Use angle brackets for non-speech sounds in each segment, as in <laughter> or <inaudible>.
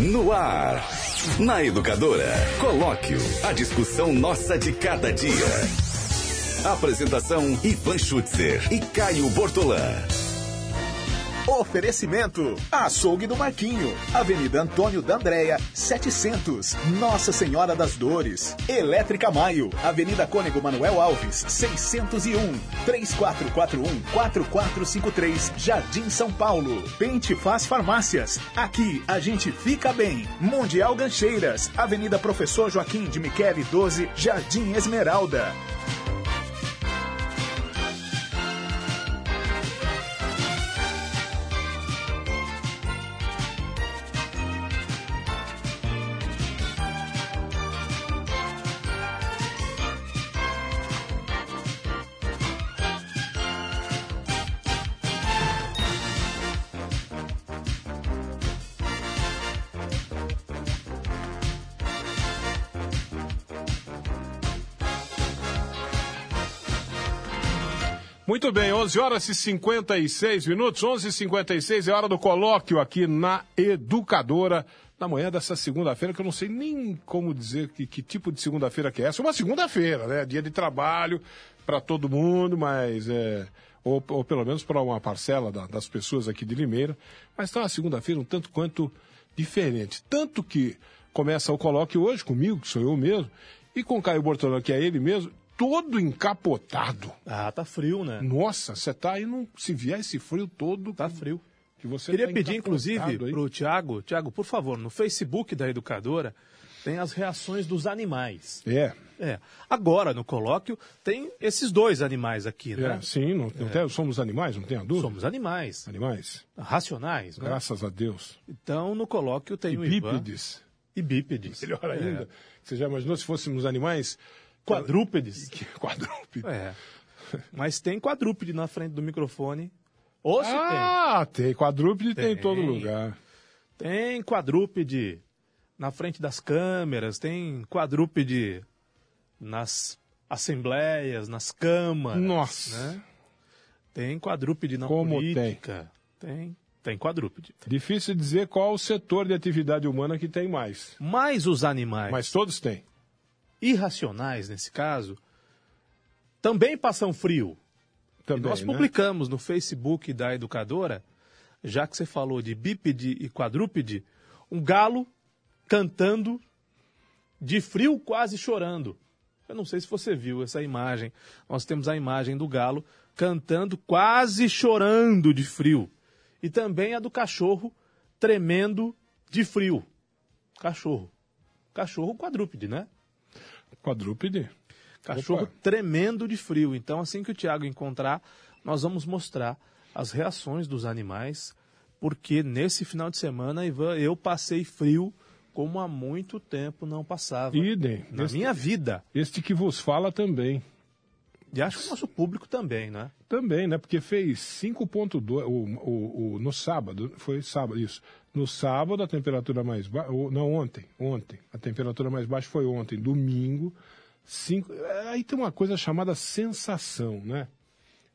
No ar. Na Educadora. Colóquio. A discussão nossa de cada dia. Apresentação: Ivan Schutzer e Caio Bortolã. Oferecimento: Açougue do Marquinho, Avenida Antônio da Andréia, 700, Nossa Senhora das Dores. Elétrica Maio, Avenida Cônego Manuel Alves, 601, 3441-4453, Jardim São Paulo. Pente Faz Farmácias, aqui a gente fica bem. Mundial Gancheiras, Avenida Professor Joaquim de Michele 12, Jardim Esmeralda. Muito bem, 11 horas e 56 minutos, 11 e 56 é hora do colóquio aqui na Educadora, na manhã dessa segunda-feira, que eu não sei nem como dizer que, que tipo de segunda-feira que é essa. Uma segunda-feira, né? Dia de trabalho para todo mundo, mas é. Ou, ou pelo menos para uma parcela da, das pessoas aqui de Limeira. Mas está uma segunda-feira um tanto quanto diferente. Tanto que começa o colóquio hoje comigo, que sou eu mesmo, e com Caio Bortolão, que é ele mesmo, todo encapotado. Ah, tá frio, né? Nossa, você tá aí, não, se vier esse frio todo. Tá frio. Que você Queria tá pedir, inclusive, aí. pro Tiago, Tiago, por favor, no Facebook da Educadora tem as reações dos animais. É, É. Agora, no colóquio, tem esses dois animais aqui, né? é, sim, não, não tem- somos animais, não tenha dúvida. Somos animais. Animais, Racionais, né? graças a Deus. Então, no colóquio tem E o Ivan. bípedes, E bípedes. melhor É. ainda. Você já imaginou se fôssemos animais Quadrúpedes. <laughs> que- quadrúpedes? É. Mas tem quadrúpede na frente do microfone. Ou se Ah, tem, quadrúpede tem. em Tem. todo lugar. tem. Tem quadrúpede na frente das câmeras, tem quadrúpede nas assembleias, nas câmaras. Nossa. Né? Tem quadrúpede na Como política. Tem. Tem quadrúpede. Difícil dizer qual o setor de atividade humana que tem mais. Mas os animais Mas todos têm. Irracionais, nesse caso, também passam frio. Também, nós né? publicamos no Facebook da Educadora, já que você falou de bípede e quadrúpede, um galo cantando de frio, quase chorando. Eu não sei se você viu essa imagem. Nós temos a imagem do galo cantando, quase chorando de frio. E também a do cachorro tremendo de frio. Cachorro. Cachorro quadrúpede, né? Quadrúpede. Cachorro Opa. tremendo de frio. Então, assim que o Tiago encontrar, nós vamos mostrar as reações dos animais, porque nesse final de semana, Ivan, eu passei frio como há muito tempo não passava. Idem. Na Este- minha vida. Este que vos fala também. E acho que o nosso público também, né? Também, né? Porque fez 5.2 o, o, o, no sábado, foi sábado, isso. No sábado a temperatura mais baixa, não, ontem, ontem. A temperatura mais baixa foi ontem, domingo. Cinco, aí tem uma coisa chamada sensação, né?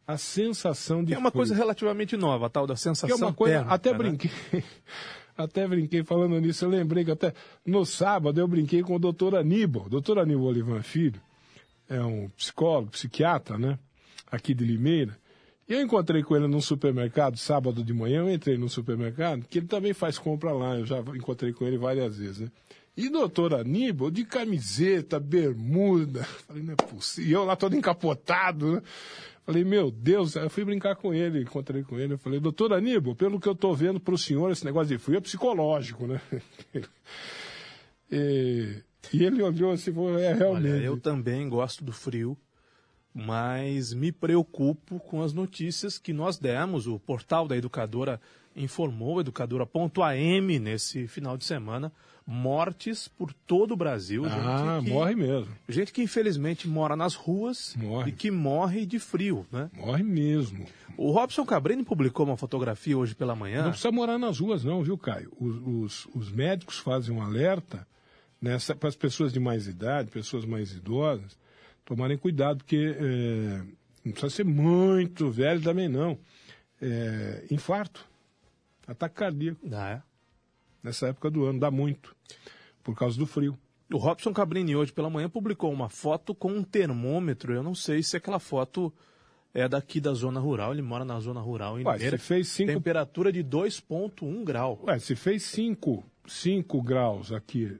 A sensação de É uma coisa relativamente nova, a tal da Que sensação é uma coisa, térmica, até né? brinquei, <laughs> até brinquei falando nisso, eu lembrei que até no sábado eu brinquei com o doutor Aníbal, doutor Aníbal Olivan Filho, é um psicólogo, psiquiatra, né, aqui de Limeira, e eu encontrei com ele num supermercado, sábado de manhã, eu entrei no supermercado, que ele também faz compra lá, eu já encontrei com ele várias vezes, né, e doutor Aníbal, de camiseta, bermuda, <laughs> falei, não é possível, e eu lá todo encapotado, né, Falei, meu Deus, eu fui brincar com ele, encontrei com ele. Eu falei, doutor Aníbal, pelo que eu tô vendo pro senhor, esse negócio de frio é psicológico, né? <laughs> e, e ele olhou assim, é realmente. Olha, eu também gosto do frio, mas me preocupo com as notícias que nós demos. O portal da Educadora informou, educadora.am, nesse final de semana, mortes por todo o Brasil. ah, gente que, morre mesmo. Gente que infelizmente mora nas ruas Morre. e que morre de frio, né? Morre mesmo. O Robson Cabrini publicou uma fotografia hoje pela manhã. Não precisa morar nas ruas, não, viu, Caio? Os, os, os médicos fazem um alerta nessa para as pessoas de mais idade, pessoas mais idosas, tomarem cuidado, porque é, não precisa ser muito velho também, não. É, infarto, ataque cardíaco. Ah, é? nessa época do ano, dá muito, por causa do frio. O Robson Cabrini hoje pela manhã publicou uma foto com um termômetro. Eu não sei se aquela foto é daqui da zona rural. Ele mora na zona rural em Ué, Limeira. se fez cinco- Temperatura de 2,1 grau. Ué, se fez 5 cinco graus aqui,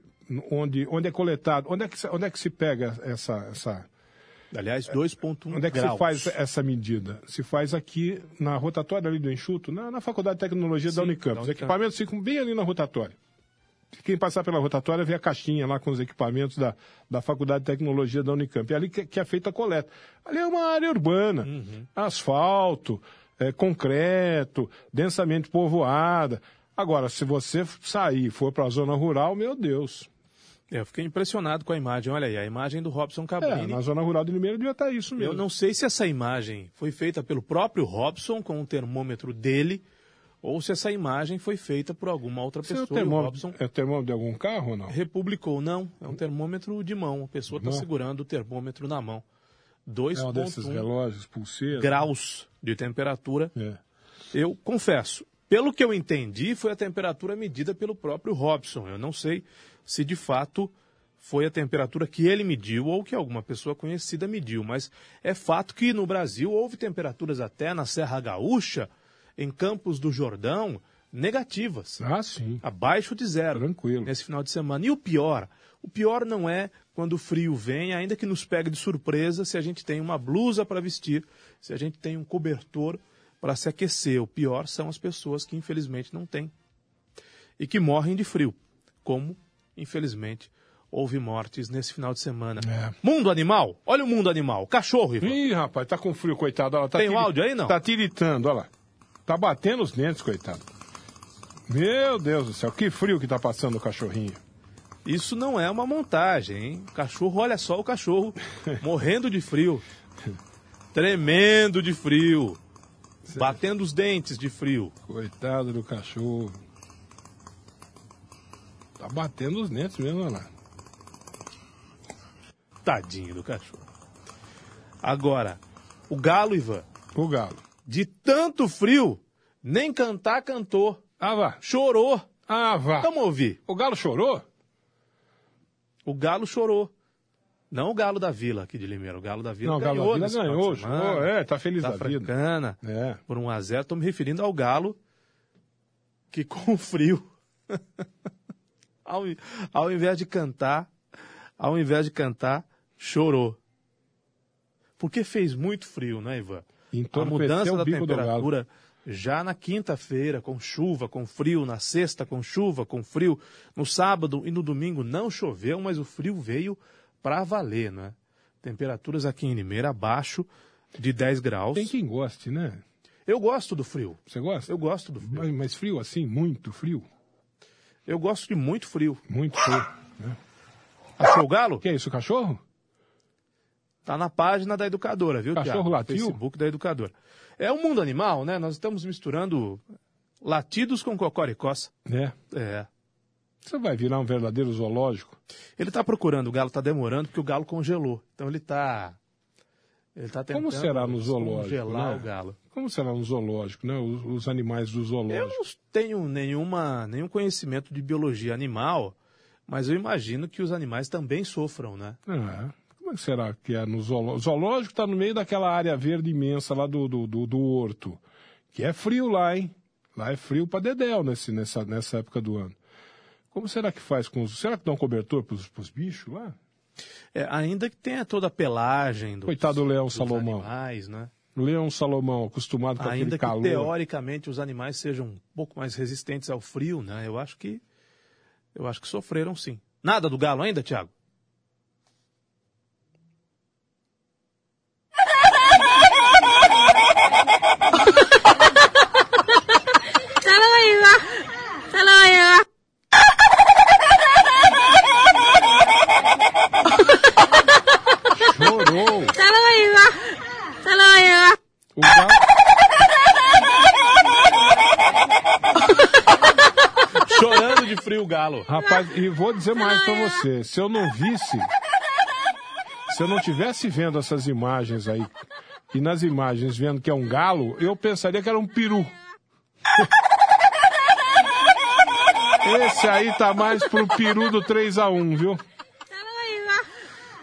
onde, onde é coletado, onde é que, se- onde é que se pega essa, essa, Aliás, 2,1 Onde é que graus. se faz essa medida? Se faz aqui na rotatória ali do Enxuto, na, na Faculdade de Tecnologia da Sim, Unicamp. da Os Unicamp. equipamentos ficam bem ali na rotatória. Quem passar pela rotatória vê a caixinha lá com os equipamentos da, da Faculdade de Tecnologia da Unicamp. É ali que, que é feita a coleta. Ali é uma área urbana. Uhum. Asfalto, é, concreto, densamente povoada. Agora, se você sair e for para a zona rural, meu Deus. É, eu fiquei impressionado com a imagem. Olha aí, a imagem do Robson É, Cabrini. na zona rural de Limeira devia estar isso mesmo. Eu não sei se essa imagem foi feita pelo próprio Robson com o termômetro dele ou se essa imagem foi feita por alguma outra Isso é o pessoa. e o termômetro, Robson é o termômetro de algum carro ou não? republicou. Não, é um termômetro de mão. A pessoa está segurando o termômetro na mão. É um desses 2,1 relógios, graus de temperatura. É. Eu confesso, pelo que eu entendi, foi a temperatura medida pelo próprio Robson. Eu não sei se de fato foi a temperatura que ele mediu ou que alguma pessoa conhecida mediu, mas é fato que no Brasil houve temperaturas até na Serra Gaúcha, em Campos do Jordão, negativas, Ah, sim. abaixo de zero Tranquilo. nesse final de semana. E o pior, o pior não é quando o frio vem, ainda que nos pegue de surpresa, se a gente tem uma blusa para vestir, se a gente tem um cobertor para se aquecer. O pior são as pessoas que infelizmente não têm e que morrem de frio, como infelizmente houve mortes nesse final de semana. É. Mundo animal, olha o mundo animal, cachorro, Ivan. Ih, rapaz, tá com frio, coitado. Olha tá Tem o áudio aí, não? Tá tiritando, olha lá. Tá batendo os dentes, coitado. Meu Deus do céu, que frio que tá passando o cachorrinho. Isso não é uma montagem, hein? O cachorro, olha só o cachorro <laughs> morrendo de frio. Tremendo de frio. Batendo os dentes de frio. Coitado do cachorro. Tá batendo os dentes mesmo, olha lá. Tadinho do cachorro. Agora, o galo, Ivan, O galo. de tanto frio, nem cantar cantou. Ah, vá. Chorou. Ah, vá. Vamos ouvir. O galo chorou? O galo chorou. Não o galo da vila aqui de Limeira. O galo da vila Não, o galo ganhou da vila ganhou, chorou. É, tá feliz da da vida. Francana. É. por 1 a 0 Estou me referindo ao Galo, que com frio, <laughs> ao, ao invés de cantar, ao invés de cantar, chorou. Porque fez muito frio, né, Ivan? A Entorpeceu mudança da temperatura já na quinta-feira, com chuva, com frio, na sexta com chuva, com frio, no sábado e no domingo não choveu, mas o frio veio para valer, né? Temperaturas aqui em Limeira abaixo de 10 graus. Tem quem goste, né? Eu gosto do frio. Você gosta? Eu gosto do frio. Mas, mas frio assim, muito frio? Eu gosto de muito frio. Muito frio. Achou o galo? Que é isso, cachorro? Tá na página da educadora, viu, Cachorro Thiago? latiu? Facebook da educadora. É o mundo animal, né? Nós estamos misturando latidos com cocoricós. É. É. Você vai virar um verdadeiro zoológico. Ele tá procurando, o galo tá demorando porque o galo congelou. Então ele tá ele tá tentando Como será no zoológico, congelar né? o galo. Como será um zoológico, né? Os, os animais do Eu zoológico. não tenho nenhuma, nenhum conhecimento de biologia animal, mas eu imagino que os animais também sofram, né? É. Como é que será que é no zoológico? O zoológico está no meio daquela área verde imensa lá do, do, do, do horto. Que é frio lá, hein? Lá é frio para dedéu nesse, nessa, nessa época do ano. Como será que faz com os... Será que dá um cobertor para os bichos lá? É, ainda que tenha toda a pelagem dos, Coitado do leão Salomão. animais, né? Leão Salomão, acostumado com Ainda aquele que calor. teoricamente os animais sejam um pouco mais resistentes ao frio, né? Eu acho que eu acho que sofreram sim. Nada do galo ainda, Thiago? De frio galo. Rapaz, e vou dizer mais pra você. Se eu não visse, se eu não tivesse vendo essas imagens aí, e nas imagens vendo que é um galo, eu pensaria que era um peru. Esse aí tá mais pro peru do 3x1, viu?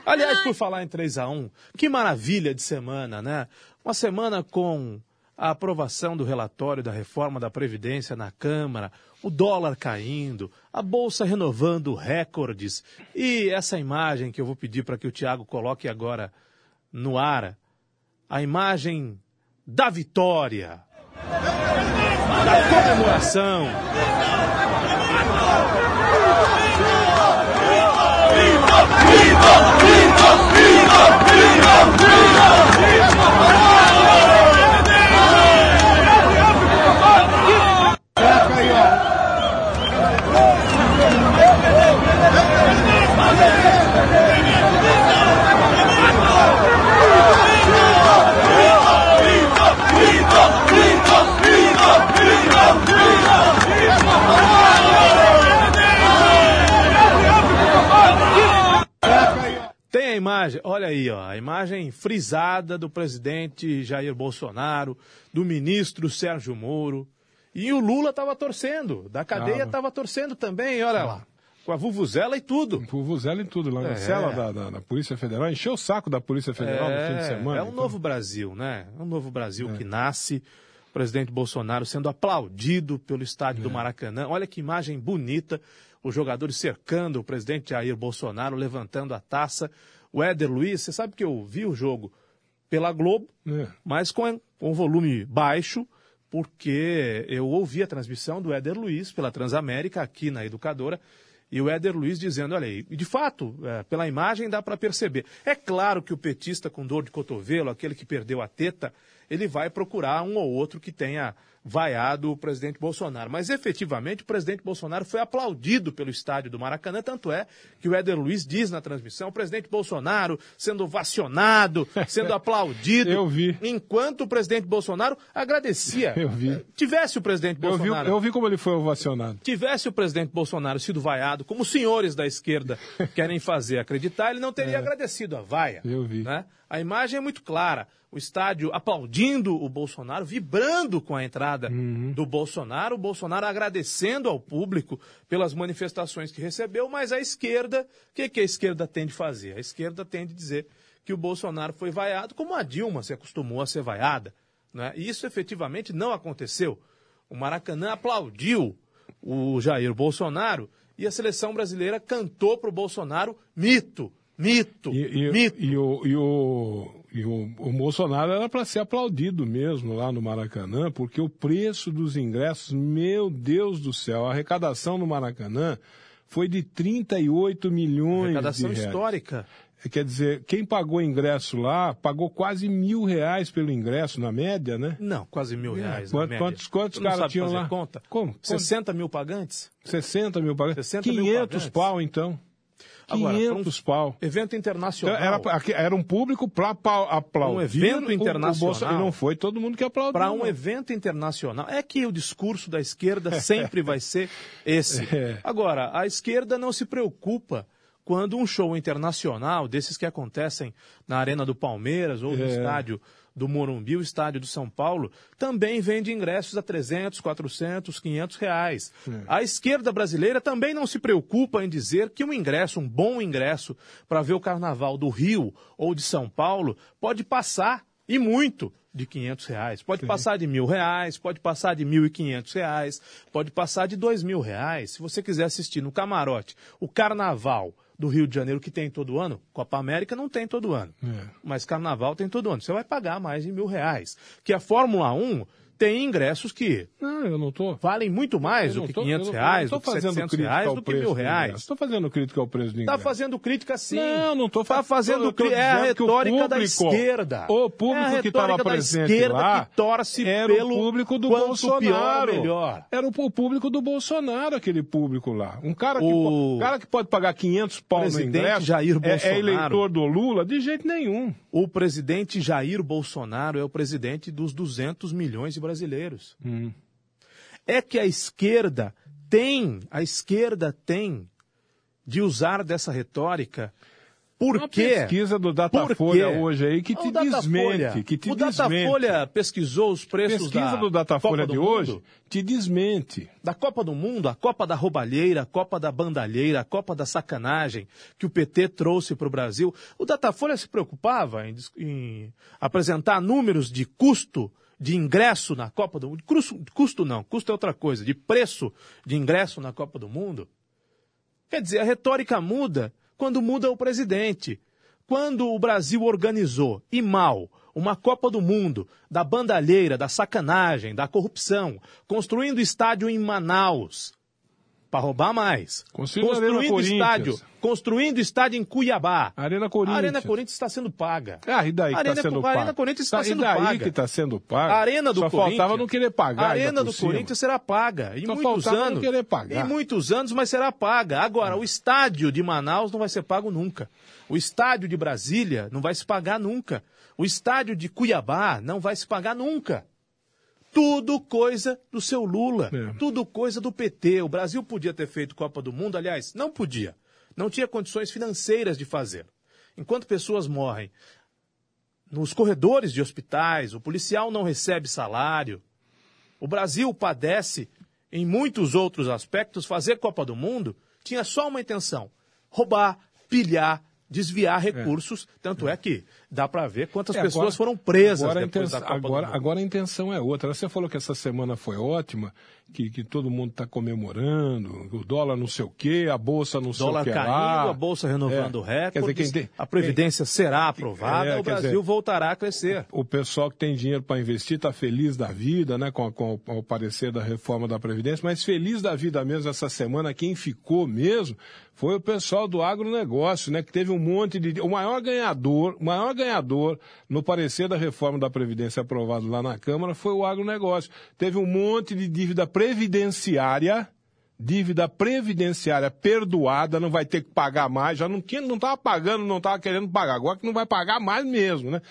Aliás, por falar em 3 a 1 que maravilha de semana, né? Uma semana com a aprovação do relatório da reforma da Previdência na Câmara, o dólar caindo, a Bolsa renovando recordes e essa imagem que eu vou pedir para que o Tiago coloque agora no ar, a imagem da vitória, da comemoração. Tem a imagem, olha aí, ó, a imagem do presidente Jair Bolsonaro, do ministro Sérgio Moro. E o Lula estava torcendo, da cadeia Tava. estava torcendo também, olha lá. Com a Vuvuzela e tudo. Vuvuzela em tudo, lá na É. cela da, da- da Polícia Federal. Encheu o saco da Polícia Federal no fim de semana. é um então. novo Brasil, né? É um novo Brasil que nasce. O presidente Bolsonaro sendo aplaudido pelo estádio É. do Maracanã. Olha que imagem bonita. Os jogadores cercando o presidente Jair Bolsonaro, levantando a taça. O Éder Luiz, você sabe que eu vi o jogo pela Globo, É. mas com, com volume baixo, porque eu ouvi a transmissão do Éder Luiz pela Transamérica aqui na Educadora. E o Éder Luiz dizendo, olha aí, de fato, é, pela imagem dá para perceber. É claro que o petista com dor de cotovelo, aquele que perdeu a teta, ele vai procurar um ou outro que tenha vaiado o presidente Bolsonaro. Mas efetivamente o presidente Bolsonaro foi aplaudido pelo estádio do Maracanã, tanto é que o Éder Luiz diz na transmissão, o presidente Bolsonaro sendo vacionado, sendo <laughs> aplaudido. Eu vi. Enquanto o presidente Bolsonaro agradecia. Eu vi. Tivesse o presidente Eu vi, Bolsonaro eu vi como ele foi ovacionado. tivesse o presidente Bolsonaro sido vaiado, como os senhores da esquerda <laughs> querem fazer acreditar, ele não teria agradecido a vaia. É. Eu vi. né? A imagem é muito clara. O estádio aplaudindo o Bolsonaro, vibrando com a entrada Uhum. do Bolsonaro, o Bolsonaro agradecendo ao público pelas manifestações que recebeu, mas a esquerda, o que, que a esquerda tem de fazer? A esquerda tem de dizer que o Bolsonaro foi vaiado, como a Dilma se acostumou a ser vaiada. Né? E isso efetivamente não aconteceu. O Maracanã aplaudiu o Jair Bolsonaro e a seleção brasileira cantou para o Bolsonaro mito, mito, E, e- mito. e o, e o, e o, o Bolsonaro era para ser aplaudido mesmo lá no Maracanã, porque o preço dos ingressos, meu Deus do céu, a arrecadação no Maracanã foi de 38 milhões Arrecadação de reais. histórica. Quer dizer, quem pagou ingresso lá pagou quase mil reais pelo ingresso, na média, né? Não, quase mil reais. na Quantos- quantos- caras tinham lá? Conta? Como? 60 mil pagantes? 60 mil pagantes. 60 mil 500 pagantes. pau, então. Agora, 500 pau. Evento Então, internacional. era, aqui- era um público para aplaudir. Um evento o- o internacional. Bolsonaro. E não foi todo mundo que aplaudiu. Para um evento internacional. É que o discurso da esquerda <laughs> sempre vai ser esse. É. Agora, a esquerda não se preocupa quando um show internacional, desses que acontecem na Arena do Palmeiras ou no É. estádio do Morumbi, o estádio do São Paulo, também vende ingressos a 300, 400, 500 reais. É. A esquerda brasileira também não se preocupa em dizer que um ingresso, um bom ingresso para ver o carnaval do Rio ou de São Paulo, pode passar, e muito, de 500 reais. Pode passar de mil reais, pode passar de 1.500 reais, pode passar de dois mil reais. Se você quiser assistir no camarote o carnaval do Rio de Janeiro, que tem todo ano, Copa América não tem todo ano. É. Mas carnaval tem todo ano. Você vai pagar mais de mil reais. Que a Fórmula 1 tem ingressos que Não, eu não tô. valem muito mais do que tô- 500 eu não- reais, do que fazendo 700 crítica reais, do que mil reais. Estou fazendo crítica ao preço do Está ingresso. fazendo crítica sim. Não, não estou Está fazendo crítica. É a retórica da esquerda. O É público a que estava presente esquerda lá que torce era pelo o público do Bolsonaro. pior, melhor. Era o público do Bolsonaro, aquele público lá. Um cara que, O cara que pode pagar 500 pau no presidente ingresso Jair é- é, Bolsonaro. eleitor do Lula? De jeito nenhum. O presidente Jair Bolsonaro é o presidente dos 200 milhões de brasileiros. Hum. É que a esquerda tem, a esquerda tem de usar dessa retórica Por Uma quê? pesquisa do Datafolha hoje aí que te O Datafolha- desmente, que te o desmente. Datafolha pesquisou os preços Pesquisa da do Datafolha de do hoje Mundo? te desmente. da Copa do Mundo, a Copa da roubalheira, a Copa da bandalheira, a Copa da sacanagem que o PT trouxe para o Brasil. O Datafolha se preocupava em, em apresentar números de custo de ingresso na Copa do Mundo. Custo, custo não, custo é outra coisa, de preço de ingresso na Copa do Mundo. Quer dizer, a retórica muda quando muda o presidente. Quando o Brasil organizou, e mal, uma Copa do Mundo, da bandalheira, da sacanagem, da corrupção, construindo estádio em Manaus, para roubar mais. Construindo a construindo estádio, construindo estádio em Cuiabá. Arena A Corinthians. Arena Corinthians está sendo paga. Ah, e daí que está sendo a pago? Arena Corinthians está Tá- sendo e daí paga. que está sendo pago? A Arena do Só Corinthians. faltava não querer pagar. A Arena do cima. Corinthians será paga. Em Só muitos faltava não anos. querer pagar. Em muitos anos, mas será paga. Agora, o estádio de Manaus não vai ser pago nunca. O estádio de Brasília não vai se pagar nunca. O estádio de Cuiabá não vai se pagar nunca. Tudo coisa do seu Lula. É. Tudo coisa do PT. O Brasil podia ter feito Copa do Mundo, aliás, não podia. Não tinha condições financeiras de fazer. Enquanto pessoas morrem nos corredores de hospitais, o policial não recebe salário. O Brasil padece em muitos outros aspectos. Fazer Copa do Mundo tinha só uma intenção: roubar, pilhar, desviar recursos. Tanto é que dá para ver quantas É, pessoas agora- foram presas agora a depois intenção- da Copa agora, agora a intenção é outra. Você falou que essa semana foi ótima, que, que todo mundo está comemorando, o dólar não sei o quê, a bolsa não sei o dólar que caindo, lá. a bolsa renovando É. Recordes, dizer, quem tem- a Previdência será aprovada, É, o Brasil dizer, voltará a crescer. o pessoal que tem dinheiro para investir está feliz da vida, né, com, a- com o- o parecer da reforma da Previdência, mas feliz da vida mesmo essa semana, quem ficou mesmo foi o pessoal do agronegócio, né, que teve um monte de. O maior ganhador, o maior ganhador no parecer da reforma da Previdência aprovado lá na Câmara foi o agronegócio. Teve um monte de dívida previdenciária. Dívida previdenciária perdoada, não vai ter que pagar mais, já não tinha, não estava pagando, não estava querendo pagar, agora que não vai pagar mais mesmo, né?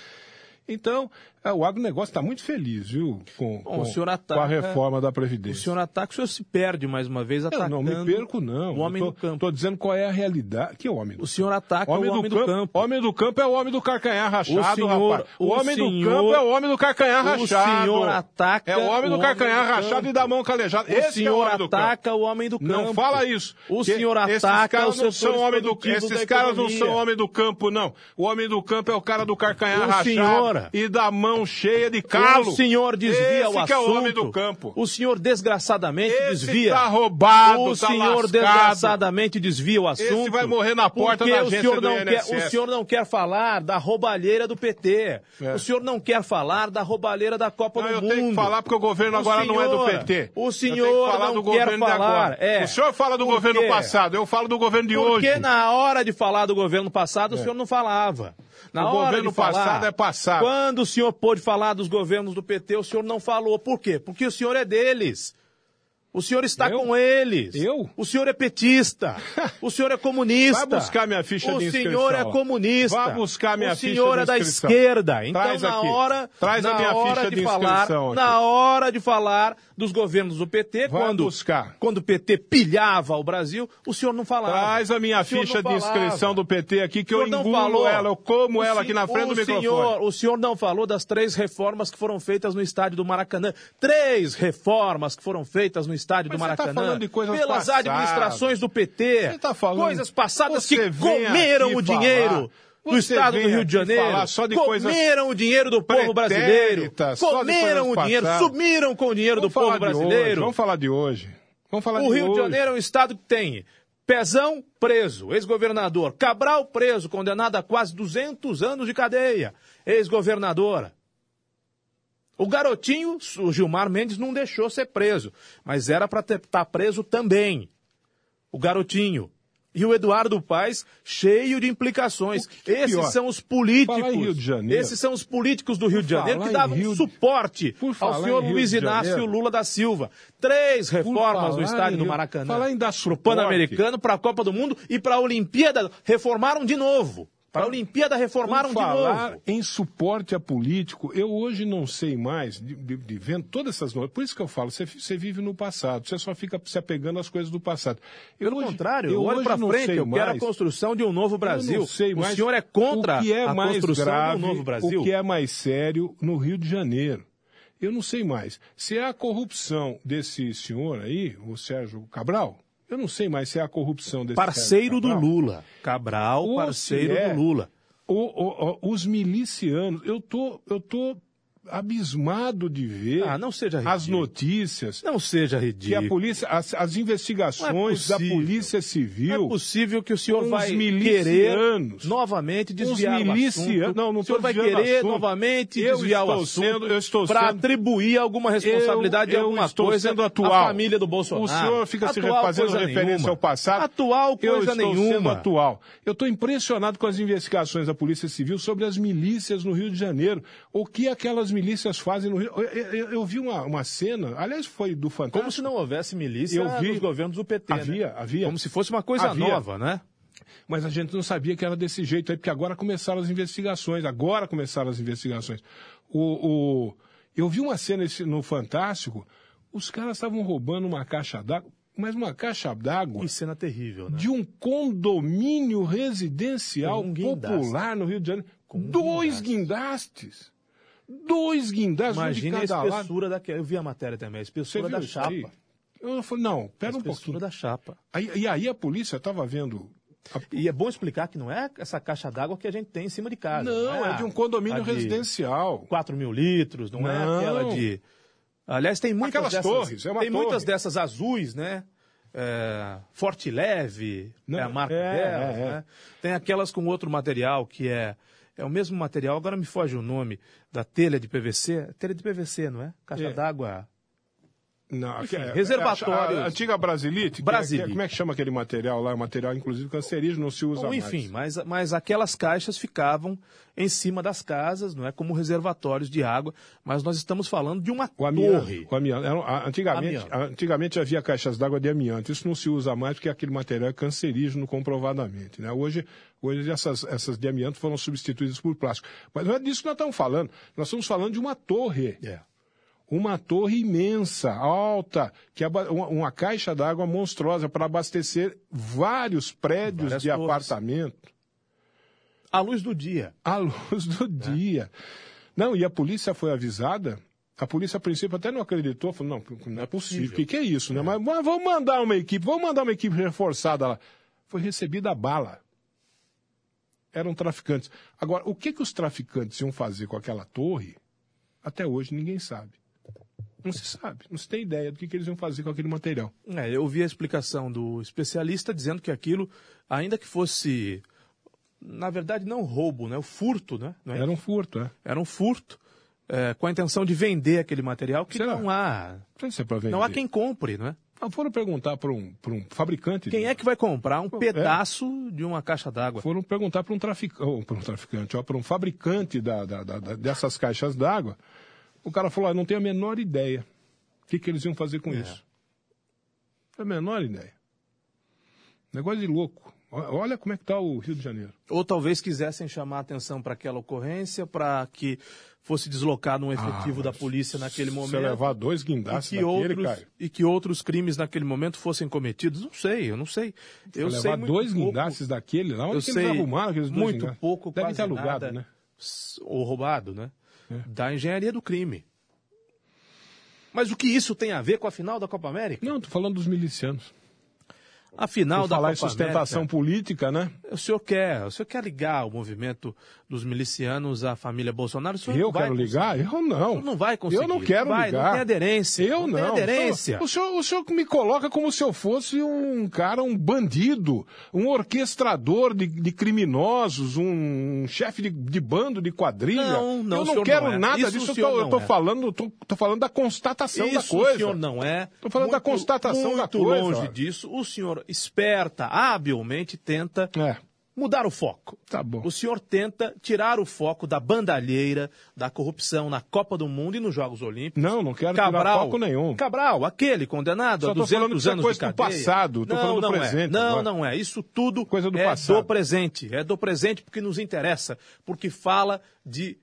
Então, é, o agronegócio está muito feliz, viu, com, Bom, com, o senhor com a ataca- reforma da O Previdência. senhor ataca, o senhor se perde mais uma vez Eu atacando não me perco, não. o homem Eu tô, do campo. Tô dizendo qual é a realidade. Que homem do O senhor ataca o homem do campo. Homem do campo é o homem do carcanhar rachado, senhor- rapaz. O, o homem do senhor- campo é o homem do carcanhar o rachado. senhor ataca É o homem do o carcanhar homem do rachado campo. e da mão calejada. O Esse senhor é o homem do campo. ataca o homem do campo. Não fala isso. O senhor esses ataca caras os não setores são homem do Esses caras não são homem do campo, não. O homem do campo é o cara do carcanhar O rachado e da mão cheia de calo. O senhor desvia Esse o assunto. é o homem do campo. O senhor desgraçadamente Esse desvia. tá roubado, o tá senhor lascado. desgraçadamente desvia o assunto. Esse vai morrer na porta porque da o agência senhor do não quer. O senhor não quer falar da roubalheira do PT. É. O senhor não quer falar da roubalheira da Copa Não, do eu Mundo. tenho que falar porque o governo O agora não é do senhor- PT. O Eu senhor falar não do quer falar. É. O senhor fala do governo passado, eu falo do governo de hoje. Porque na hora de falar do governo passado, o senhor não falava. Na. O hora governo de falar, passado é passado. Quando o senhor pôde falar dos governos do PT, o senhor não falou. Por quê? Porque o senhor é deles. O senhor está Eu? com eles. Eu? O senhor é petista. <laughs> O senhor é comunista. Vai buscar minha ficha o de inscrição. senhor é comunista. Vai buscar minha o ficha senhor de é da inscrição. esquerda. Então, Traz na aqui. hora, Traz a na minha hora ficha de, de falar, inscrição aqui. na hora de falar dos governos do PT, Vai quando, buscar. quando o PT pilhava o Brasil, o senhor não falava. Traz a minha ficha de inscrição do PT aqui que eu engulo falou. ela, eu como O ela aqui na frente o do microfone. senhor, o senhor não falou das três reformas que foram feitas no estádio do Maracanã. Três reformas que foram feitas no estádio Mas do você tá Maracanã. falando de coisas pelas passadas. administrações do PT. Você tá falando- coisas passadas Você que comeram o falar. dinheiro. Do Estado do Rio de Janeiro. de comeram o dinheiro do povo brasileiro. Comeram o dinheiro, passadas. sumiram com o dinheiro Vamos do povo de hoje, brasileiro. Vamos falar de hoje. Vamos falar O de Rio hoje. de Janeiro é um estado que tem Pezão preso, ex-governador. Cabral preso, condenado a quase 200 anos de cadeia, ex-governadora. O garotinho, o Gilmar Mendes, não deixou ser preso, mas era para estar preso também. O garotinho. E o Eduardo Paes, cheio de implicações. pior? Esses são os políticos. Esses são os políticos do Rio de Janeiro que davam Rio suporte Por ao senhor Luiz Inácio. Lula da Silva. Três reformas no estádio do Maracanã. falar em dar suporte. Pan-Americano, para a Copa do Mundo e para a Olimpíada. Reformaram de novo. Para a Olimpíada reformaram de falar novo. em suporte a político, eu hoje não sei mais, de, de- de vendo todas essas notas, por isso que eu falo, você, você vive no passado, você só fica se apegando às coisas do passado. Eu Pelo hoje- contrário, eu olho para frente, eu quero a mais. construção de um novo Brasil. Eu não sei mais o senhor é contra o que é a mais construção grave, de um novo Brasil? O que é mais sério no Rio de Janeiro. Eu não sei mais. Se é a corrupção desse senhor aí, o Sérgio Cabral, eu não sei mais se é a corrupção desse Parceiro Sérgio do. Lula. Cabral, Ou parceiro é- do Lula. O- o- o- os milicianos, eu tô, eu tô abismado de ver Ah, as ridículo. notícias Não seja que a ridículo. polícia, as, as investigações é da polícia Não é civil possível que o senhor vai querer novamente desviar o milicianos. Não, não o senhor vai querer assunto. novamente Eu desviar o estou assunto sendo- eu estou para atribuir alguma responsabilidade de eu alguma estou coisa sendo à atual. família do Bolsonaro. O senhor fica se Atual fazendo coisa referência nenhuma. ao passado. Atual eu coisa estou nenhuma. sendo atual. Eu estou impressionado com as investigações da Polícia Civil sobre as milícias no Rio de Janeiro. O que aquelas milícias fazem no Rio. Eu, eu- eu vi uma, uma cena, aliás, foi do Fantástico. Como se não houvesse milícia Eu vi- nos governos do PT. né? Havia, havia. Como se fosse uma coisa Havia. nova, né? Mas a gente não sabia que era desse jeito aí, porque agora começaram as investigações. Agora começaram as investigações. O, o- eu vi uma cena no Fantástico, os caras estavam roubando uma caixa d'água, mas uma caixa d'água Que cena terrível, né? de um condomínio residencial um popular no Rio de Janeiro. Com um Dois guindastes. Dois guindastes, um Imagine a de cada lado. espessura daquela. Eu vi a matéria também, a espessura da aí? chapa. Eu falei, não, A pera um espessura pouquinho. da chapa. Aí- e aí a polícia estava vendo a E é bom explicar que não é essa caixa d'água que a gente tem em cima de casa. Não, é de um condomínio a de residencial. 4 mil litros, não, é Não. aquela de. Aliás, tem muitas Aquelas dessas. torres, é uma tem torre. muitas dessas azuis, né? É, Forte Leve, Não, é a marca é, delas, é, é. né? Tem aquelas com outro material que é. É o mesmo material, agora me foge o nome, da telha de PVC. Telha de PVC, não é? Caixa É. d'água. Não, Enfim, que é- reservatórios. A, a antiga Brasilite, que é- Brasilite. que é- como é que chama aquele material lá? É um material, inclusive, cancerígeno, não se usa Bom, mais. enfim, mas, mas aquelas caixas ficavam em cima das casas, não é como reservatórios de água, mas nós estamos falando de uma O amianto. torre. O amianto. Era- antigamente, Amianto. antigamente havia caixas d'água de amianto. Isso não se usa mais porque aquele material é cancerígeno comprovadamente. Né? Hoje, hoje essas, essas de amianto foram substituídas por plástico. Mas não é disso que nós estamos falando. Nós estamos falando de uma torre. É. Uma torre imensa, alta, que uma, caixa d'água monstruosa para abastecer vários prédios Várias de torres. apartamento. À luz do dia. à <laughs> luz do dia. Não, e a polícia foi avisada. A polícia, a princípio, até não acreditou, falou, não, não é possível. O que, que é isso, né? Mas, mas vamos mandar uma equipe, vamos mandar uma equipe reforçada lá. Foi recebida a bala. Eram traficantes. Agora, o que, que os traficantes iam fazer com aquela torre, até hoje ninguém sabe. Não se sabe, não se tem ideia do que, que eles iam fazer com aquele material. É, eu vi a explicação do especialista dizendo que aquilo, ainda que fosse, na verdade, não roubo, né? O furto, né? É? Era um furto, é. Era um furto é, com a intenção de vender aquele material que Será? não há, Não é não há quem compre, não é? Ah, Foram perguntar para um, pra um fabricante. Quem de- é que vai comprar um pedaço de uma caixa d'água? foram perguntar para um traficante, para um traficante, para um fabricante da, da- da- da- dessas caixas d'água. O cara falou, ah, não tenho a menor ideia. O que, que eles iam fazer com isso? Não tenho a menor ideia. Negócio de louco. Olha como é que está o Rio de Janeiro. Ou talvez quisessem chamar a atenção para aquela ocorrência, para que fosse deslocado um efetivo Ah, da polícia naquele Se momento. você levar dois e guindastes que, daquele, outros, cara. e que outros crimes naquele momento fossem cometidos. Não sei, eu não sei. Eu Se sei levar muito dois pouco, guindastes daquele lá, onde eu sei eles arrumaram aqueles dois muito guindastes? pouco, Deve quase ter alugado, nada, né? Ou roubado, né? É. Da engenharia do crime. Mas o que isso tem a ver com a final da Copa América? Não, tô falando dos milicianos. A final Por da falar Copa em sustentação América, política, né? o senhor quer, o senhor quer ligar o movimento dos milicianos à família Bolsonaro? Eu não quero ligar? Eu conseguir. O não. senhor não vai conseguir. Eu não quero vai, ligar. Não tem aderência. Eu não. Tem aderência. O senhor, o senhor me coloca como se eu fosse um cara, um bandido, um orquestrador de, de criminosos, um chefe de, de bando de quadrilha. Não, não, Eu não quero não é. nada Isso disso. Eu não tô é. falando, tô, tô falando da constatação da Isso coisa. o senhor não é. Tô falando da constatação muito da coisa, longe olha. disso. O senhor esperta, habilmente tenta É. mudar o foco. Tá bom. O senhor tenta tirar o foco da bandalheira, da corrupção na Copa do Mundo e nos Jogos Olímpicos. Não, não quero tirar foco nenhum. Cabral, aquele condenado Só a tô 200 falando é anos coisa de do cadeia. passado, tô não, falando do não presente É. Não, agora. não é. Isso tudo Coisa do é passado. do presente. É do presente porque nos interessa, porque fala de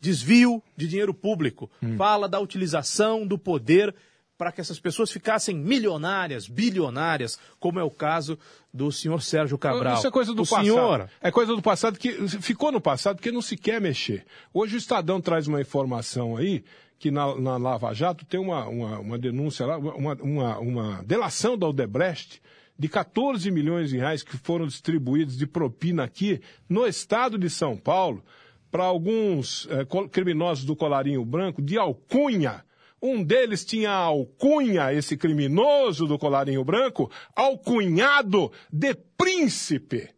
desvio de dinheiro público, Hum. fala da utilização do poder para que essas pessoas ficassem milionárias, bilionárias, como é o caso do senhor Sérgio Cabral. Isso é coisa do o passado. senhor É coisa do passado que ficou no passado porque não se quer mexer. Hoje o Estadão traz uma informação aí que na, na Lava Jato tem uma, uma, uma denúncia lá, uma, uma, uma delação da Odebrecht de 14 milhões de reais que foram distribuídos de propina aqui no estado de São Paulo para alguns eh, criminosos do colarinho branco de alcunha. Um deles tinha a alcunha, esse criminoso do colarinho branco, alcunhado de príncipe.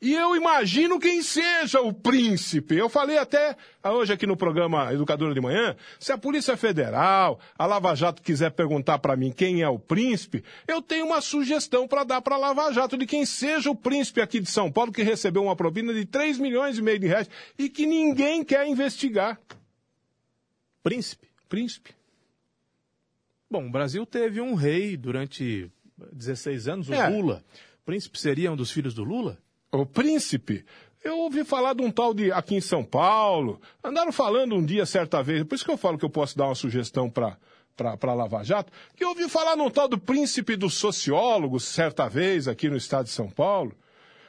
E eu imagino quem seja o príncipe. Eu falei até hoje aqui no programa Educadora de Manhã, se a Polícia Federal, a Lava Jato quiser perguntar para mim quem é o príncipe, eu tenho uma sugestão para dar para a Lava Jato de quem seja o príncipe aqui de São Paulo que recebeu uma propina de 3 milhões e meio de reais e que ninguém quer investigar. príncipe. Príncipe. Bom, o Brasil teve um rei durante 16 anos, o É. Lula. O príncipe seria um dos filhos do Lula? O príncipe. Eu ouvi falar de um tal de aqui em São Paulo. Andaram falando um dia, certa vez, por isso que eu falo que eu posso dar uma sugestão para para Lava Jato, que eu ouvi falar num tal do príncipe dos sociólogos, certa vez, aqui no estado de São Paulo.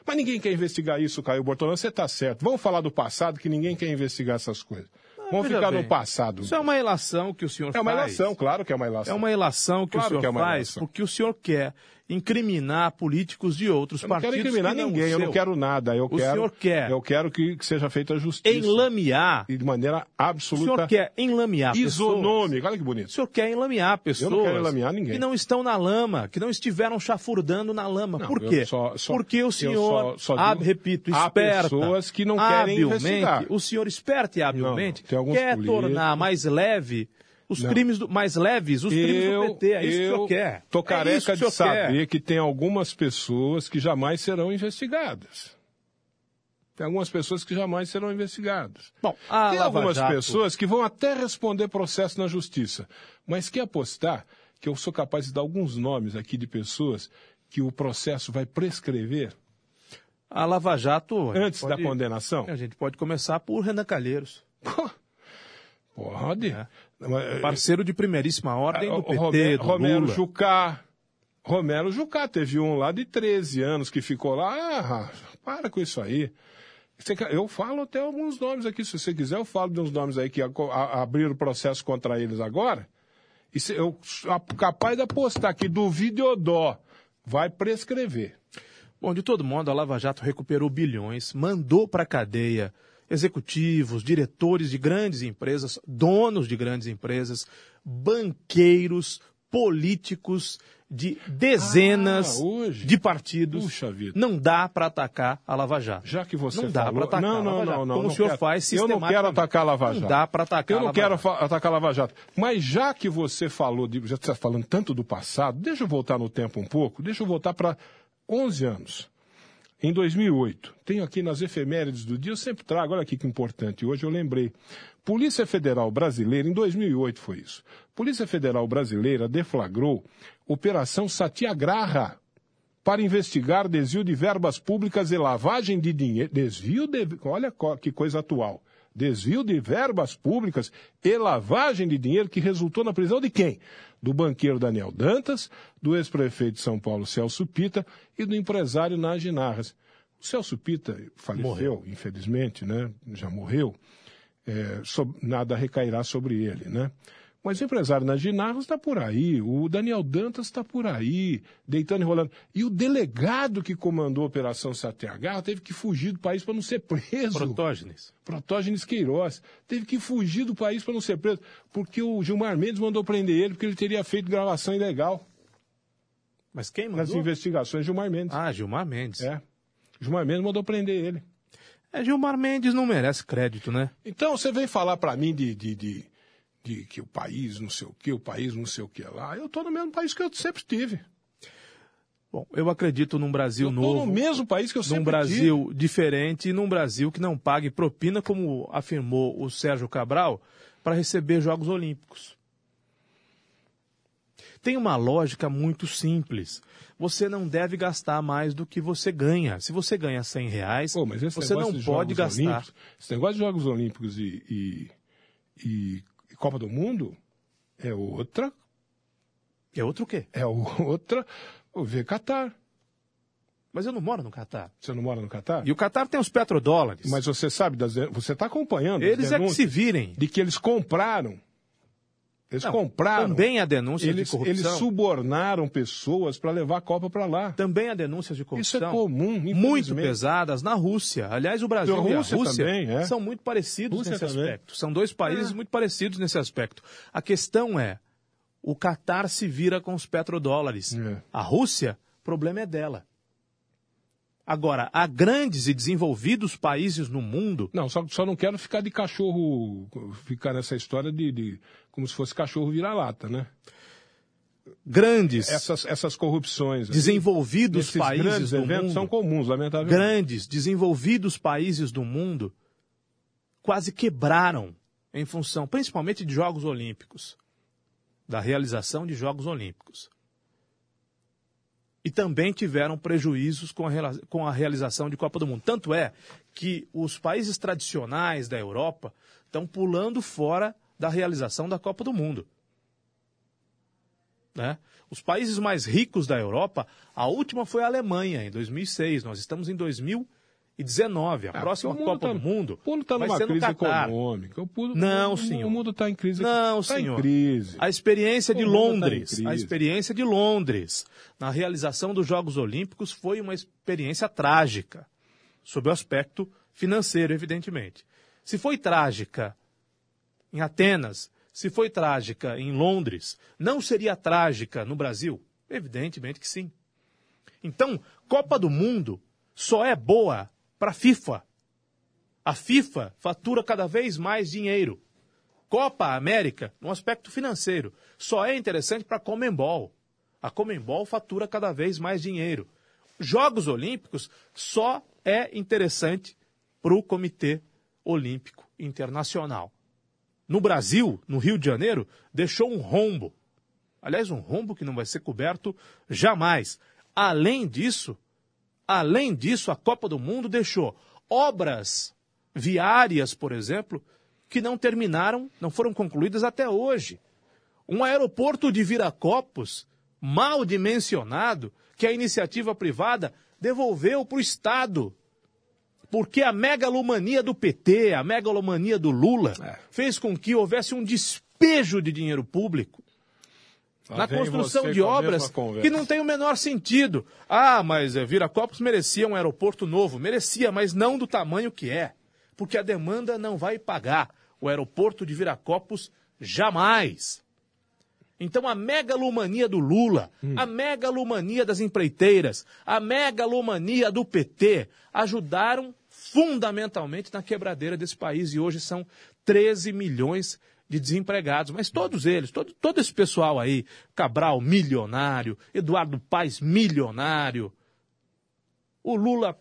Mas ninguém quer investigar isso, Caio Bortolão, você está certo. Vamos falar do passado, que ninguém quer investigar essas coisas. Vamos ficar bem, no passado. Isso é uma ilação que o senhor É uma faz. ilação, claro que é uma ilação. É uma ilação que Claro o senhor que é faz porque o senhor quer incriminar políticos de outros Eu não partidos. quero incriminar não ninguém, o eu não quero nada. Eu O quero, senhor quer. Eu quero que, que seja feita a justiça. Enlamear. E de maneira O absoluta. senhor quer enlamear pessoas. isonômica. Olha que O bonito. senhor quer enlamear pessoas Eu não quero enlamear ninguém. que não estão na lama, que não estiveram chafurdando na lama. Não, Por quê? só- só- Porque o senhor, só- hab- repito, há esperta, pessoas que não querem investigar. O senhor esperta e habilmente Não, quer políticos- tornar mais leve os Não. crimes do, mais leves os crimes eu, do PT. É isso que o eu senhor quer. tô é isso careca que o de saber quer. que tem algumas pessoas que jamais serão investigadas. Tem algumas pessoas que jamais serão investigadas. Bom, Tem algumas Jato- pessoas que vão até responder processo na justiça, mas que apostar que eu sou capaz de dar alguns nomes aqui de pessoas que o processo vai prescrever A Lava Jato. antes da pode- condenação? A gente pode começar por Renan Calheiros, Pode. É. Mas, parceiro de primeiríssima ordem do o PT, Romero, do Romero Lula. Jucá. Romero Jucá teve um lá de 13 anos que ficou lá. Ah, para com isso aí. Eu falo até alguns nomes aqui, se você quiser, eu falo de uns nomes aí que abriram processo contra eles agora. E se, eu sou capaz de apostar que do Videodó vai prescrever. Bom, de todo modo, a Lava Jato recuperou bilhões, mandou para a cadeia executivos, diretores de grandes empresas, donos de grandes empresas, banqueiros, políticos de dezenas Ah, de partidos. Puxa vida. Não dá para atacar a Lava Jato. Já que você não dá para atacar não, a não, Lava não, Jato, não, como não o senhor quero. faz Eu não quero atacar a Lava Jato. Não dá para atacar Eu a não Lava quero atacar a Lava Jato. Mas já que você falou, de, já está falando tanto do passado, deixa eu voltar no tempo um pouco, deixa eu voltar para 11 anos. Em 2008, tenho aqui nas efemérides do dia, eu sempre trago, olha aqui que importante, hoje eu lembrei. Polícia Federal Brasileira, em 2008 foi isso. Polícia Federal Brasileira deflagrou Operação Satyagraha para investigar desvio de verbas públicas e lavagem de dinheiro. Desvio de. Olha que coisa atual. Desvio de verbas públicas e lavagem de dinheiro que resultou na prisão de quem? Do banqueiro Daniel Dantas, do ex-prefeito de São Paulo Celso Pita e do empresário Nagy Narras. O Celso Pita faleceu, infelizmente, né? Já morreu. É, sob- nada recairá sobre ele, né? Mas o empresário Nagy Narras está por aí, o Daniel Dantas está por aí, deitando e rolando. E o delegado que comandou a Operação Satyagraha teve que fugir do país para não ser preso. Protógenes. Protógenes Queiroz. Teve que fugir do país para não ser preso, porque o Gilmar Mendes mandou prender ele porque ele teria feito gravação ilegal Mas quem nas mandou? investigações de Gilmar Mendes. Ah, Gilmar Mendes. É. Gilmar Mendes mandou prender ele. É, Gilmar Mendes não merece crédito, né? Então você vem falar para mim de, de, de, de que o país não sei o que, o país não sei o que lá. Eu estou no mesmo país que eu sempre tive. Bom, eu acredito num Brasil eu novo. no mesmo país que eu sempre num Brasil tive. diferente e num Brasil que não pague propina, como afirmou o Sérgio Cabral, para receber Jogos Olímpicos. Tem uma lógica muito simples. Você não deve gastar mais do que você ganha. Se você ganha 100 reais, Pô, você não pode gastar. Olímpicos, esse negócio de Jogos Olímpicos e, e, e Copa do Mundo é outra. É outro o quê? É <laughs> outra. Ver Catar. Mas eu não moro no Catar. Você não mora no Catar? E o Catar tem os petrodólares. Mas você sabe, das, você está acompanhando. Eles é que se virem. De que eles compraram eles não, compraram. Também há denúncias eles, de corrupção. Eles subornaram pessoas para levar a Copa para lá. Também há denúncias de corrupção. Isso é comum, Muito pesadas na Rússia. Aliás, o Brasil e a Rússia, Rússia também, é. são muito parecidos Rússia nesse também. aspecto. São dois países é. muito parecidos nesse aspecto. A questão é, o Catar se vira com os petrodólares. É. A Rússia, o problema é dela. Agora, há grandes e desenvolvidos países no mundo. Não, só, só não quero ficar de cachorro, ficar nessa história de, de como se fosse cachorro vira-lata, né? Grandes. Essas, essas corrupções. Desenvolvidos esses países grandes do eventos mundo. são comuns, lamentavelmente. Grandes, desenvolvidos países do mundo quase quebraram em função, principalmente de Jogos Olímpicos, da realização de Jogos Olímpicos e também tiveram prejuízos com a, com a realização de Copa do Mundo. Tanto é que os países tradicionais da Europa estão pulando fora da realização da Copa do Mundo. Né? Os países mais ricos da Europa, a última foi a Alemanha, em 2006. Nós estamos em 2019. A Ah, próxima Copa tá- do Mundo O mundo está numa crise econômica. O, mundo- Não, o, senhor. O mundo está em crise. Não, tá senhor. crise. A experiência de O mundo tá Londres, crise. a experiência de Londres na realização dos Jogos Olímpicos foi uma experiência trágica, sob o aspecto financeiro, evidentemente. Se foi trágica em Atenas, se foi trágica em Londres, não seria trágica no Brasil? Evidentemente que sim. Então, Copa do Mundo só é boa para a FIFA. A FIFA fatura cada vez mais dinheiro. Copa América, no aspecto financeiro, só é interessante para a Comembol. A Comembol fatura cada vez mais dinheiro. Jogos Olímpicos só é interessante para o Comitê Olímpico Internacional. No Brasil, no Rio de Janeiro, deixou um rombo. Aliás, um rombo que não vai ser coberto jamais. Além disso, além disso, a Copa do Mundo deixou obras viárias, por exemplo, que não terminaram, não foram concluídas até hoje. Um aeroporto de Viracopos, mal dimensionado, que a iniciativa privada devolveu para o Estado. Porque a megalomania do PT, a megalomania do Lula, É. fez com que houvesse um despejo de dinheiro público Lá na construção de obras que não tem o menor sentido. Ah, mas é, Viracopos merecia um aeroporto novo. Merecia, mas não do tamanho que é. Porque a demanda não vai pagar o aeroporto de Viracopos jamais. Então a megalomania do Lula, a megalomania das empreiteiras, a megalomania do PT ajudaram fundamentalmente na quebradeira desse país e hoje são 13 milhões de desempregados. Mas todos eles, todo, todo esse pessoal aí, Cabral milionário, Eduardo Paes milionário, o Lula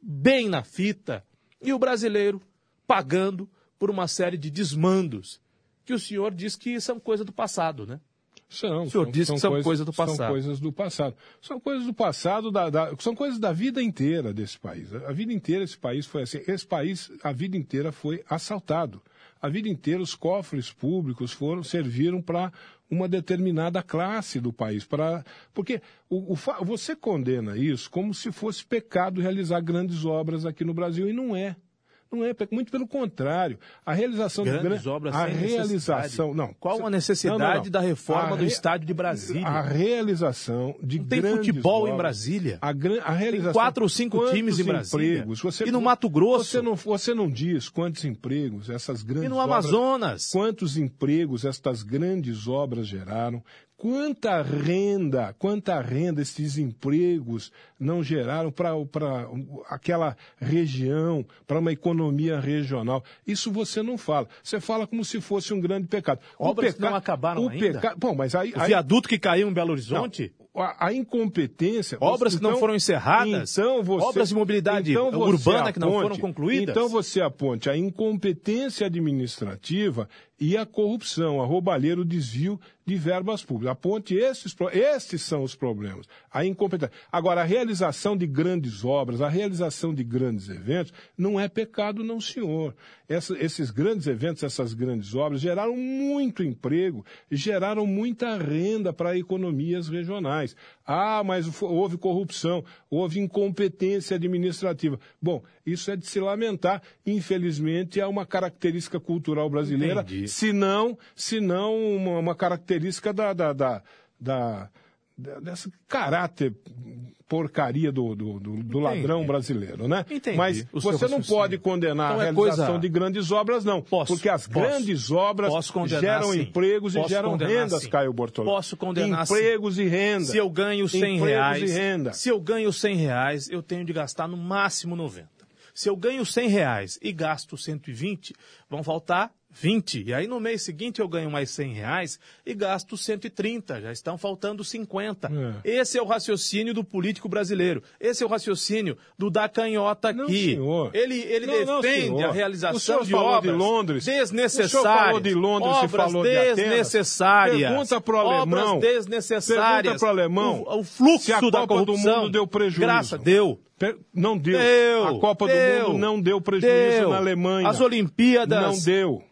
bem na fita e o brasileiro pagando por uma série de desmandos que o senhor diz que são coisa do passado, né? São, O senhor disse que são coisas do São passado. coisas do passado. São coisas do passado, da, da- são coisas da vida inteira desse país. A vida inteira esse país foi assim. Esse país, a vida inteira foi assaltado. A vida inteira os cofres públicos foram serviram para uma determinada classe do país. Pra, porque o, o você condena isso como se fosse pecado realizar grandes obras aqui no Brasil, e não é. Não é, muito pelo contrário. A realização de Grandes gran- obras a realização, não. Qual a necessidade Não, não, não. da reforma A do re- estádio de Brasília? A realização de Não tem futebol em obras. Brasília. A, gran- a realização quatro ou cinco Quantos times em Brasília? empregos? Você, E no Mato Grosso? Você não, você não diz quantos empregos essas grandes E no obras- Amazonas? Quantos empregos estas grandes obras geraram? Quanta renda, quanta renda esses empregos não geraram para aquela região, para uma economia regional. Isso você não fala. Você fala como se fosse um grande pecado. Obras peca... não acabaram o ainda? Peca... Bom, mas aí, o viaduto que caiu em Belo Horizonte? Não a, a incompetência. Obras que não foram encerradas? Então você, obras de mobilidade então urbana aponte, que não foram concluídas? Então você aponte a incompetência administrativa e a corrupção, a roubalheira, o desvio de verbas públicas. Aponte esses, esses são os problemas. A incompetência. Agora, a realização de grandes obras, a realização de grandes eventos, não é pecado, não, senhor. Essa, esses grandes eventos, essas grandes obras geraram muito emprego, geraram muita renda para economias regionais. Ah, mas houve corrupção, houve incompetência administrativa. Bom, isso é de se lamentar. Infelizmente, é uma característica cultural brasileira, Entendi. se não, se não uma, uma característica da, da, da, da desse caráter porcaria do, do, do, do ladrão brasileiro, né? Entendi. Mas você não pode condenar Então a é realização coisa- de grandes obras, não. Posso, porque as posso. grandes obras geram sim. empregos Posso e geram rendas, sim. Caio Bortolão. Posso condenar, sim. Empregos e renda. Se eu ganho 100 Empregos reais, e renda. se eu ganho 100 reais, eu tenho de gastar no máximo 90. Se eu ganho 100 reais e gasto 120, vão faltar 20. E aí no mês seguinte eu ganho mais 100 reais e gasto 130. Já estão faltando 50. É. Esse é o raciocínio do político brasileiro. Esse é o raciocínio do da canhota Não, aqui. senhor. Ele, ele Não, não, defende senhor. a realização de falou de obras Londres. desnecessárias. O senhor falou de Londres e obras falou de Atenas. desnecessárias. Pergunta pro alemão. Obras desnecessárias. Pergunta pro alemão O, o fluxo a da Copa do corrupção. Mundo deu prejuízo. Graça, deu. Não deu. Deu. A Copa deu, do Mundo não deu prejuízo deu. na Alemanha. As Olimpíadas. Não deu.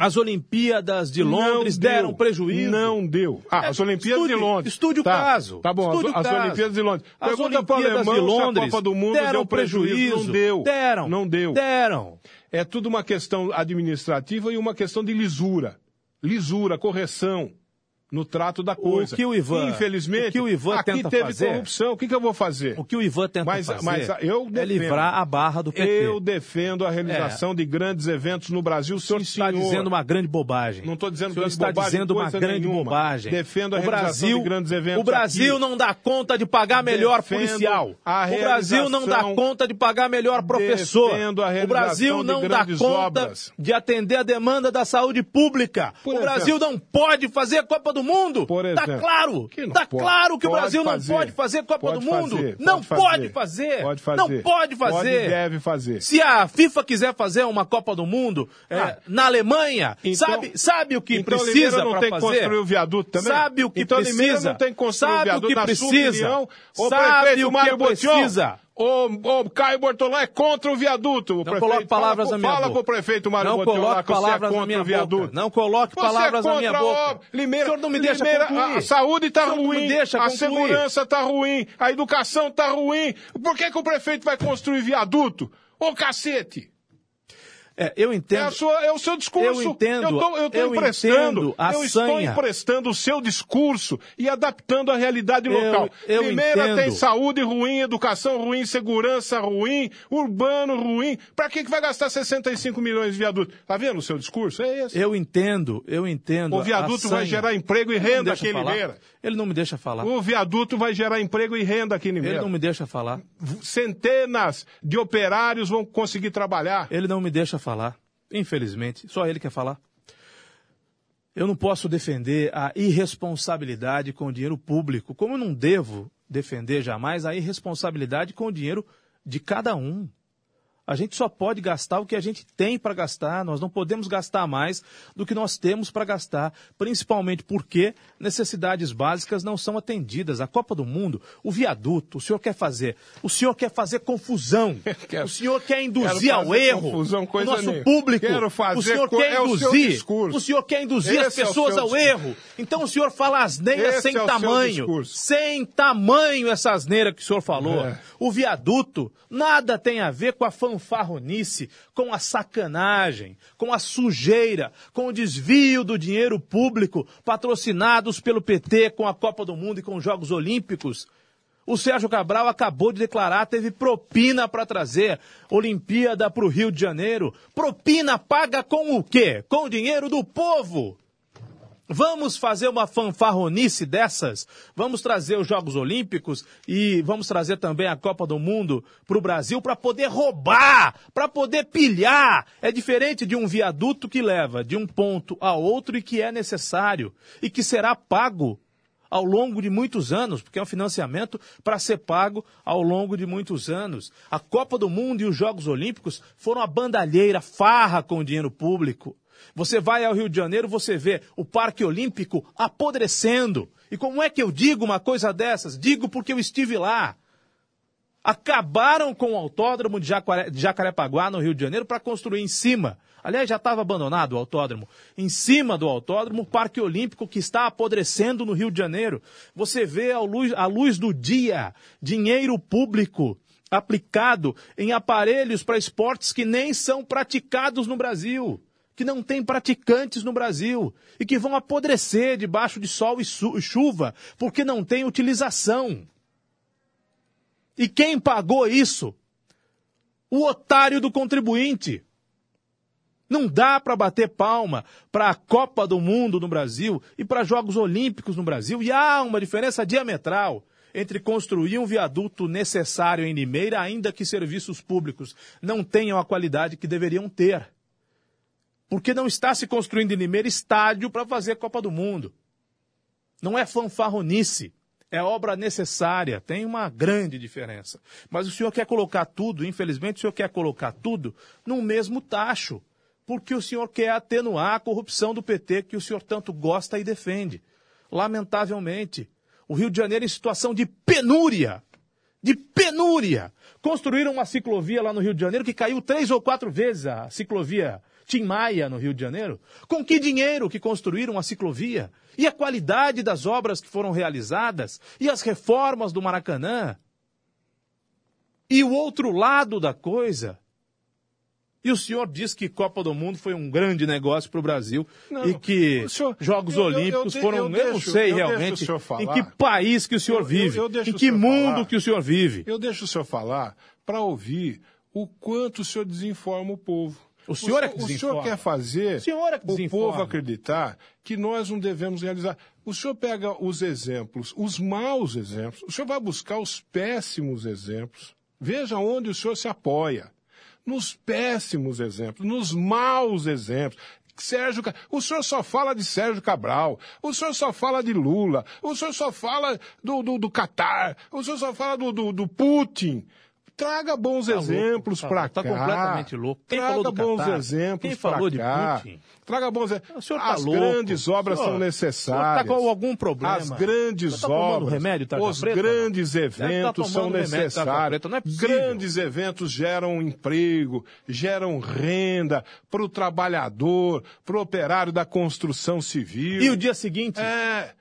As Olimpíadas de Londres Não deu. deram prejuízo. Não deu. Ah, as É, Olimpíadas estude- de Londres. estude o Tá, caso. Tá bom, as, o as. Olimpíadas de Londres. As Pergunta Olimpíadas alemão de se a Londres Copa do Mundo deram deu prejuízo. Não deu. Deram. Não deu. Deram. É tudo uma questão administrativa e uma questão de lisura. Lisura, correção no trato da coisa. que o Ivan- Infelizmente, o que o Ivan aqui teve fazer- corrupção. O que, que eu vou fazer? O que o Ivan tenta Mas- fazer mas eu é defendo. livrar a barra do PT. Eu defendo a realização de grandes eventos no Brasil, O senhor sim, está senhor. dizendo uma grande bobagem. Não estou dizendo O senhor grande está bobagem, dizendo uma grande nenhuma. bobagem. Defendo a o realização Brasil, de grandes eventos O Brasil aqui. não dá conta de pagar melhor Defendo policial. O Brasil não dá conta de pagar melhor professor. O Brasil não dá conta obras. de atender a demanda da saúde pública. Por o exemplo. Brasil não pode fazer Copa do Mundo. Por Tá exemplo. claro. Que não Tá pode. claro que o Brasil fazer. não pode fazer Copa Pode do Mundo. fazer, não pode fazer. Pode fazer. Não pode fazer. Pode deve fazer. Se a FIFA quiser fazer uma Copa do Mundo é, Ah. na Alemanha, Então- sabe, sabe o que então precisa não tem que fazer? construir o viaduto também? Sabe o que então precisa? Limeira não tem que construir sabe o viaduto o que precisa? opinião? Sabe o que precisa? O, o Caio Bortolão é contra o viaduto. O Não prefeito, coloque palavras fala, na minha fala boca. pro prefeito Mário Não coloque que você é palavras contra o viaduto. Não coloque Você palavras é na minha a boca. obra. Limeira, O senhor não me deixa Limeira, concluir. A saúde tá O senhor não me ruim, a segurança tá ruim, a educação tá ruim. Por que, que o prefeito vai construir viaduto? Ô cacete! É, eu É, entendo. a sua- é o seu discurso. Eu entendo, Eu, tô, eu tô eu emprestando. entendo a eu estou emprestando o seu discurso e adaptando à realidade Eu- local. eu Primeira entendo. tem saúde ruim, educação ruim, segurança ruim, urbano ruim. Pra que, que vai gastar 65 milhões de viaduto? Tá vendo o seu discurso? É esse. Eu entendo, eu entendo. O viaduto a vai gerar emprego e Ele renda aqui em. Limeira. Ele não me deixa falar. O viaduto vai gerar emprego e renda aqui em Ele Limeira. não me deixa falar. Centenas de operários vão conseguir trabalhar. Ele não me deixa falar. Infelizmente, só ele quer falar. Eu não posso defender a irresponsabilidade com o dinheiro público, como eu não devo defender jamais a irresponsabilidade com o dinheiro de cada um. A gente só pode gastar o que a gente tem para gastar, nós não podemos gastar mais do que nós temos para gastar, principalmente porque necessidades básicas não são atendidas. A Copa do Mundo, o viaduto, o senhor quer fazer, o senhor quer fazer confusão, <laughs> Quero- o senhor quer induzir ao erro confusão, coisa o nosso nenhuma. público. Quero fazer o senhor quer é o induzir, discurso. o senhor quer induzir as Esse é o pessoas seu ao discurso. erro. Então o senhor fala asneira Esse sem é o tamanho, sem tamanho essa asneira que o senhor falou. É. O viaduto nada tem a ver com a fanfarronice, com a sacanagem, com a sujeira, com o desvio do dinheiro público patrocinados pelo PT com a Copa do Mundo e com os Jogos Olímpicos. O Sérgio Cabral acabou de declarar, teve propina para trazer Olimpíada para o Rio de Janeiro. Propina paga com o quê? Com o dinheiro do povo. Vamos fazer uma fanfarronice dessas? Vamos trazer os Jogos Olímpicos e vamos trazer também a Copa do Mundo para o Brasil para poder roubar, para poder pilhar. É diferente de um viaduto que leva de um ponto a outro e que é necessário e que será pago ao longo de muitos anos, porque é um financiamento para ser pago ao longo de muitos anos. A Copa do Mundo e os Jogos Olímpicos foram a bandalheira, farra com o dinheiro público. Você vai ao Rio de Janeiro, você vê o Parque Olímpico apodrecendo. E como é que eu digo uma coisa dessas? Digo porque eu estive lá. Acabaram com o autódromo de, Jacarepaguá, no Rio de Janeiro, para construir em cima. Aliás, já estava abandonado o autódromo. Em cima do autódromo, o Parque Olímpico que está apodrecendo no Rio de Janeiro. Você vê à luz, à luz do dia dinheiro público aplicado em aparelhos para esportes que nem são praticados no Brasil que não tem praticantes no Brasil e que vão apodrecer debaixo de sol e chuva porque não tem utilização. E quem pagou isso? O otário do contribuinte. Não dá para bater palma para a Copa do Mundo no Brasil e para Jogos Olímpicos no Brasil. E há uma diferença diametral entre construir um viaduto necessário em Limeira, ainda que serviços públicos não tenham a qualidade que deveriam ter porque não está se construindo em Limeira estádio para fazer Copa do Mundo. Não é fanfarronice, é obra necessária, tem uma grande diferença. Mas o senhor quer colocar tudo, infelizmente o senhor quer colocar tudo no mesmo tacho, porque o senhor quer atenuar a corrupção do PT que o senhor tanto gosta e defende. Lamentavelmente, o Rio de Janeiro em situação de penúria, de penúria. Construíram uma ciclovia lá no Rio de Janeiro que caiu três ou quatro vezes a ciclovia Tim Maia, no Rio de Janeiro? Com que dinheiro que construíram a ciclovia? E a qualidade das obras que foram realizadas? E as reformas do Maracanã? E o outro lado da coisa? E o senhor diz que Copa do Mundo foi um grande negócio para o Brasil não, e que senhor, Jogos eu, Olímpicos eu, eu, foram, eu, deixo, não sei realmente em que país que o senhor vive, em que mundo falar, que o senhor vive. Eu deixo o senhor falar para ouvir o quanto o senhor desinforma o povo. O senhor, o, é que o senhor quer fazer o, senhor é que o povo acreditar que nós não devemos realizar. O senhor pega os exemplos, os maus exemplos, o senhor vai buscar os péssimos exemplos. Veja onde o senhor se apoia. Nos péssimos exemplos, nos maus exemplos. Sérgio, o senhor só fala de Sérgio Cabral, o senhor só fala de Lula, o senhor só fala do, do, do Qatar, o senhor só fala do, do, do Putin. Traga bons tá exemplos tá para tá cá. Tá completamente louco. Quem Traga bons Qatar? exemplos para cá. De Putin? Traga bons exemplos. Tá As louco. grandes obras senhor, são necessárias. Está com algum problema? As grandes tá obras. Remédio, tá os preta, grandes não? eventos tá são necessários. Preta, é grandes eventos geram emprego, geram renda para o trabalhador, para o operário da construção civil. E o dia seguinte? É.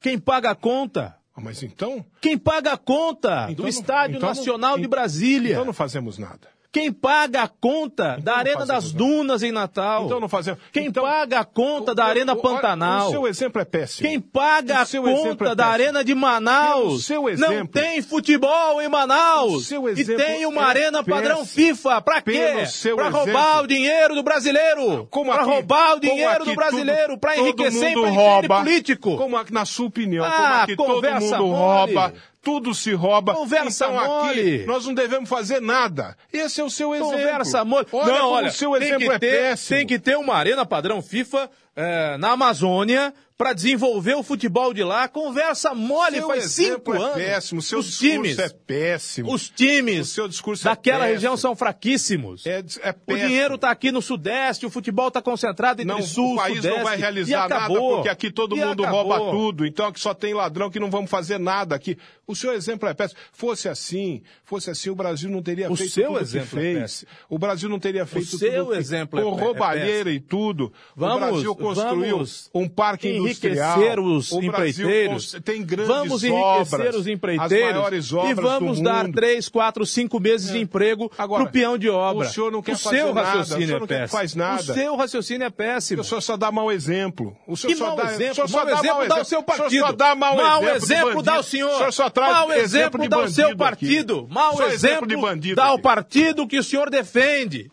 Quem paga a conta? Ah, mas então? Quem paga a conta então do Estádio então Nacional não, de Brasília? Então não fazemos nada. Quem paga a conta então da Arena das Dunas em Natal? Então não fazemos. Quem então, paga a conta o, da Arena o, Pantanal? O seu exemplo é péssimo. Quem paga a conta é da Arena de Manaus? O seu exemplo, não tem futebol em Manaus. O seu exemplo e tem uma é arena péssimo. padrão FIFA. Pra quê? Pra roubar o dinheiro do brasileiro. Como pra roubar o dinheiro do brasileiro. Pra enriquecer em político. Como aqui, na sua opinião, ah, como aqui todo mundo mole. rouba tudo se rouba. Conversa então mole. aqui nós não devemos fazer nada. Esse é o seu exemplo. Conversa mole. Olha não, olha, o seu exemplo é ter, péssimo. Tem que ter uma arena padrão FIFA é, na Amazônia para desenvolver o futebol de lá. Conversa mole seu faz cinco é anos. péssimo, seu os discurso times, é péssimo. Os times o seu discurso daquela é região são fraquíssimos. É, é o dinheiro está aqui no Sudeste, o futebol está concentrado entre não, Sul, O país Sudeste, não vai realizar nada porque aqui todo mundo acabou. rouba tudo. Então aqui só tem ladrão que não vamos fazer nada aqui. O seu exemplo é péssimo. Fosse assim, fosse assim, o Brasil não teria o feito seu tudo exemplo que fez. É o Brasil não teria feito o seu tudo exemplo com é, roubalheira e tudo. Vamos, o Brasil construiu vamos um parque industrial. os o empreiteiros. tem grandes vamos enriquecer obras, os empreiteiros e vamos dar três, quatro, cinco meses é. de emprego para o peão de obra. O senhor não quer o fazer seu nada. o senhor não é faz nada. O seu raciocínio é péssimo. O senhor só dá mau exemplo. O senhor que só mau dá exemplo? O senhor mau exemplo dá o seu partido. O senhor só dá mau, mau exemplo, exemplo dá o senhor. O senhor só traz mau exemplo, exemplo dá o seu partido. Mau exemplo, de bandido dá o partido que o senhor defende.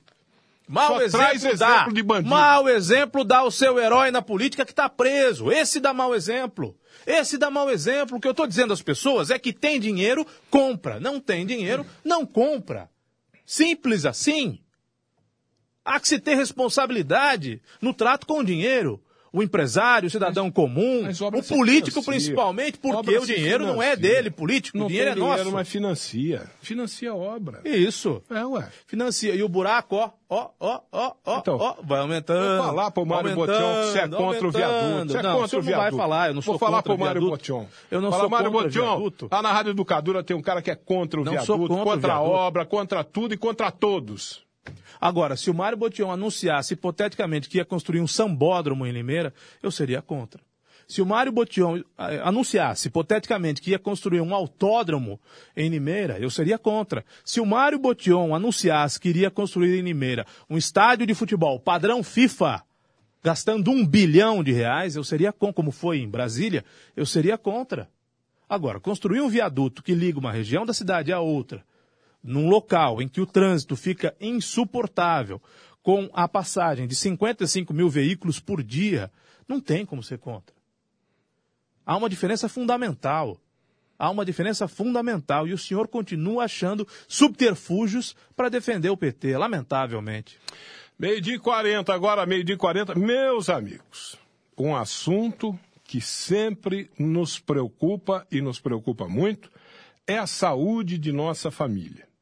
Mau Só exemplo, traz dá. exemplo de bandido. Mau exemplo dá o seu herói na política que está preso. Esse dá mau exemplo. Esse dá mau exemplo. O que eu estou dizendo às pessoas é que tem dinheiro, compra. Não tem dinheiro, não compra. Simples assim. Há que se ter responsabilidade no trato com o dinheiro. O empresário, o cidadão comum, mas o político principalmente, porque o dinheiro não é dele, político, Não o dinheiro é tem dinheiro, nosso. mas financia. Financia a obra. Isso. É, ué. Financia. E o buraco, ó, ó, ó, ó, ó, Então, ó, vai aumentando. Vou falar pro Mário Botion que você é contra o viaduto. Você é não, o contra o não vai viaduto. falar, eu não sou Vou falar contra pro Mário viaduto. Botion. Eu não Fala, sou Mário contra Botion, viaduto. lá na Rádio Educadora tem um cara que é contra o Não viaduto, contra o a viaduto. obra, contra tudo e contra todos. Agora, se o Mário Botion anunciasse hipoteticamente que ia construir um sambódromo em Limeira, eu seria contra. Se o Mário Botion eh, anunciasse hipoteticamente que ia construir um autódromo em Limeira, eu seria contra. Se o Mário Botion anunciasse que iria construir em Limeira um estádio de futebol padrão FIFA, gastando um bilhão de reais, eu seria contra, como foi em Brasília, eu seria contra. Agora, construir um viaduto que liga uma região da cidade a outra, num local em que o trânsito fica insuportável, com a passagem de 55 mil veículos por dia, não tem como ser contra. Há uma diferença fundamental. Há uma diferença fundamental. E o senhor continua achando subterfúgios para defender o PT, lamentavelmente. Meio-dia e 40, agora meio-dia e 40. Meus amigos, um assunto que sempre nos preocupa e nos preocupa muito é a saúde de nossa família.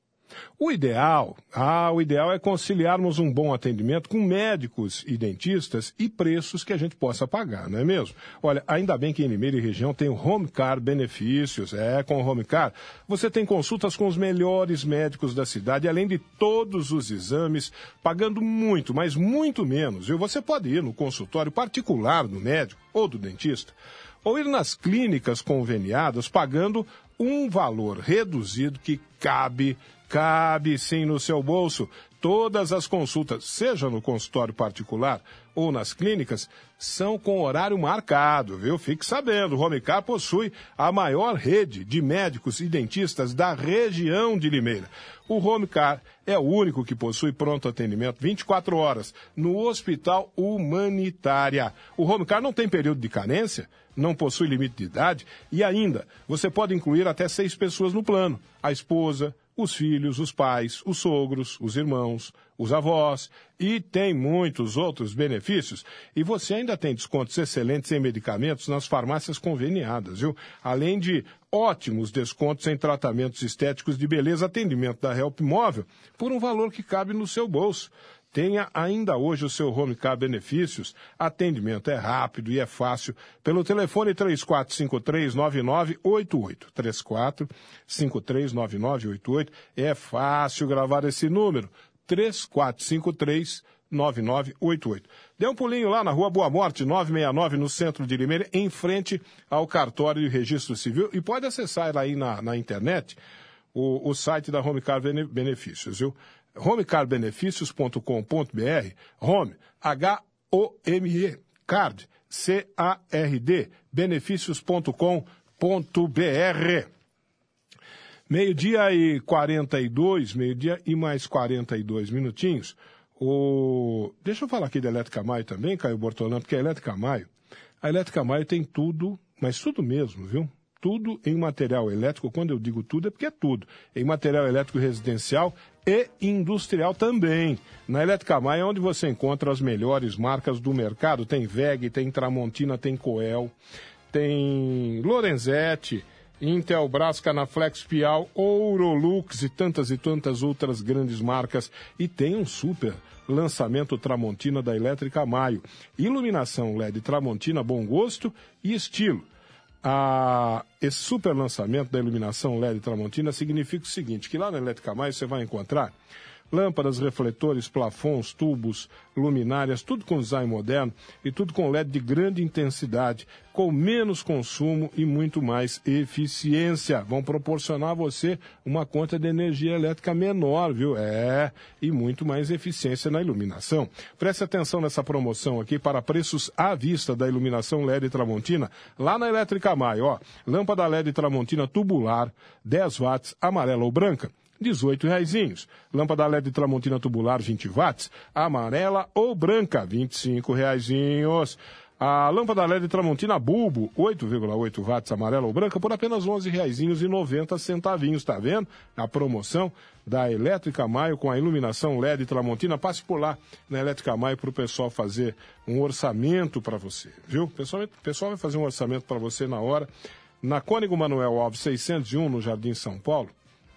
O ideal, ah, o ideal é conciliarmos um bom atendimento com médicos e dentistas e preços que a gente possa pagar, não é mesmo? Olha, ainda bem que em Limeira e região tem o Home Car Benefícios. É, com o Home Car, você tem consultas com os melhores médicos da cidade, além de todos os exames, pagando muito, mas muito menos. E você pode ir no consultório particular do médico ou do dentista, ou ir nas clínicas conveniadas pagando um valor reduzido que cabe, cabe sim no seu bolso. Todas as consultas, seja no consultório particular ou nas clínicas, são com horário marcado, viu? Fique sabendo, o Homecar possui a maior rede de médicos e dentistas da região de Limeira. O Homecar é o único que possui pronto atendimento 24 horas no Hospital Humanitária. O Homecar não tem período de carência, não possui limite de idade e ainda você pode incluir até seis pessoas no plano: a esposa, os filhos, os pais, os sogros, os irmãos, os avós e tem muitos outros benefícios. E você ainda tem descontos excelentes em medicamentos nas farmácias conveniadas, viu? Além de ótimos descontos em tratamentos estéticos de beleza, atendimento da Help Móvel por um valor que cabe no seu bolso. Tenha ainda hoje o seu Home Car Benefícios. Atendimento é rápido e é fácil. Pelo telefone 3453-9988. 3453-9988. É fácil gravar esse número. 3453-9988. Dê um pulinho lá na Rua Boa Morte, 969, no centro de Limeira, em frente ao cartório de registro civil. E pode acessar aí na, na internet o, o site da Home Car Bene- Benefícios, viu? homecarbenefícios.com.br, home, H-O-M-E, card, C-A-R-D, benefícios.com.br. Meio-dia e 42, meio-dia e mais 42 minutinhos. O... Deixa eu falar aqui da Elétrica Maio também, Caio Bortolã, porque a Elétrica Maio, a Elétrica Maio tem tudo, mas tudo mesmo, viu? Tudo em material elétrico. Quando eu digo tudo, é porque é tudo. Em material elétrico residencial e industrial também. Na Elétrica Maio é onde você encontra as melhores marcas do mercado. Tem VEG, tem Tramontina, tem Coel, tem Lorenzetti, Intelbras, Canaflex, Pial, Ourolux e tantas e tantas outras grandes marcas. E tem um super lançamento Tramontina da Elétrica Maio. Iluminação LED Tramontina, bom gosto e estilo. Ah, esse super lançamento da iluminação LED Tramontina significa o seguinte, que lá na Elétrica Maio você vai encontrar lâmpadas, refletores, plafons, tubos, luminárias, tudo com design moderno e tudo com LED de grande intensidade, com menos consumo e muito mais eficiência. Vão proporcionar a você uma conta de energia elétrica menor, viu? É, e muito mais eficiência na iluminação. Preste atenção nessa promoção aqui para preços à vista da iluminação LED Tramontina, lá na Elétrica Maio, ó. Lâmpada LED Tramontina tubular, 10 watts, amarela ou branca, 18 reaisinhos. Lâmpada LED Tramontina tubular 20 watts, amarela ou branca, 25 reaisinhos. A lâmpada LED Tramontina Bulbo, 8,8 watts, amarela ou branca, por apenas R$ 11,90 tá vendo? A promoção da Elétrica Maio com a iluminação LED Tramontina. Passe por lá na Elétrica Maio para o pessoal fazer um orçamento para você, viu? O pessoal, o pessoal vai fazer um orçamento para você na hora. Na Cônigo Manuel Alves 601, no Jardim São Paulo.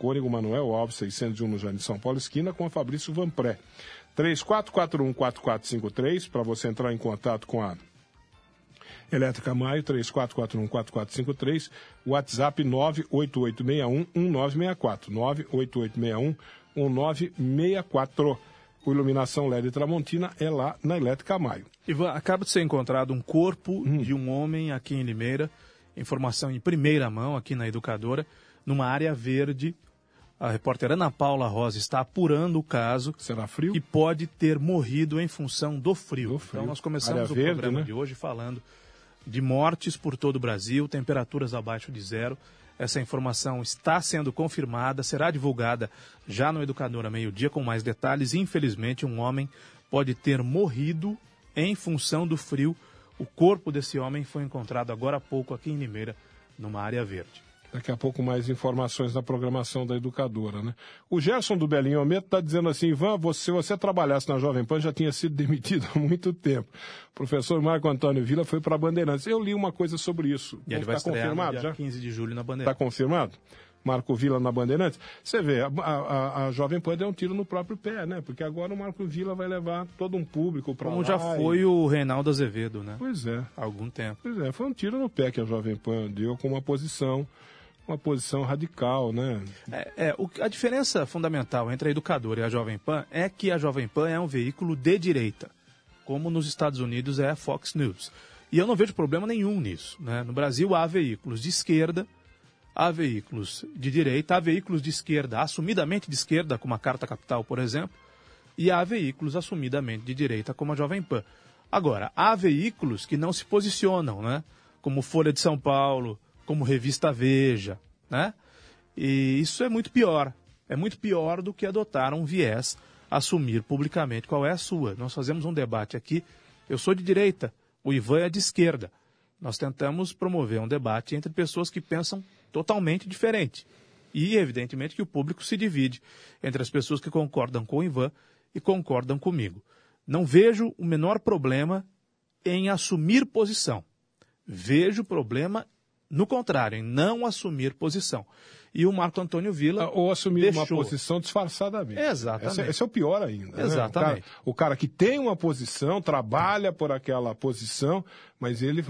Cônigo Manuel Alves 601, no Jardim São Paulo, esquina com a Fabrício Vanpré. 34414453 para você entrar em contato com a Elétrica Maio, 34414453, WhatsApp 98861-1964, 98861-1964. O Iluminação LED Tramontina é lá na Elétrica Maio. Ivan, acaba de ser encontrado um corpo hum. de um homem aqui em Limeira, informação em primeira mão aqui na Educadora, numa área verde. A repórter Ana Paula Rosa está apurando o caso. Será frio? E pode ter morrido em função do frio. Do frio. Então nós começamos área o verde, programa né? de hoje falando de mortes por todo o Brasil, temperaturas abaixo de zero. Essa informação está sendo confirmada, será divulgada já no Educadora Meio-Dia com mais detalhes. Infelizmente, um homem pode ter morrido em função do frio. O corpo desse homem foi encontrado agora há pouco aqui em Limeira, numa área verde. Daqui a pouco mais informações da programação da educadora, né? O Gerson do Belinho Almeida está dizendo assim, Ivan, você, se você trabalhasse na Jovem Pan, já tinha sido <laughs> demitido há muito tempo. O professor Marco Antônio Vila foi para a Bandeirantes. Eu li uma coisa sobre isso. E ele vai está estrear confirmado já? 15 de julho na Está Bandeira. confirmado? Marco Vila na Bandeirantes. Você vê, a, a, a Jovem Pan deu um tiro no próprio pé, né? Porque agora o Marco Vila vai levar todo um público para lá. Como já e- foi o Reinaldo Azevedo, né? Pois é. Há algum tempo. Pois é, foi um tiro no pé que a Jovem Pan deu com uma posição, uma posição radical, né? É, é, o- a diferença fundamental entre a Educadora e a Jovem Pan é que a Jovem Pan é um veículo de direita, como nos Estados Unidos é a Fox News. E eu não vejo problema nenhum nisso. Né? No Brasil há veículos de esquerda, há veículos de direita, há veículos de esquerda, assumidamente de esquerda, como a Carta Capital, por exemplo, e há veículos assumidamente de direita, como a Jovem Pan. Agora, há veículos que não se posicionam, né? como Folha de São Paulo, como Revista Veja, né? E isso é muito pior. É muito pior do que adotar um viés, assumir publicamente qual é a sua. Nós fazemos um debate aqui. Eu sou de direita, o Ivan é de esquerda. Nós tentamos promover um debate entre pessoas que pensam totalmente diferente. E, evidentemente, que o público se divide entre as pessoas que concordam com o Ivan e concordam comigo. Não vejo o menor problema em assumir posição. Vejo problema no contrário, em não assumir posição. E o Marco Antônio Vila. Ou assumir uma deixou. posição disfarçadamente. Exatamente. Esse, esse é o pior ainda. né? Exatamente. O, cara, o cara que tem uma posição, trabalha por aquela posição, mas ele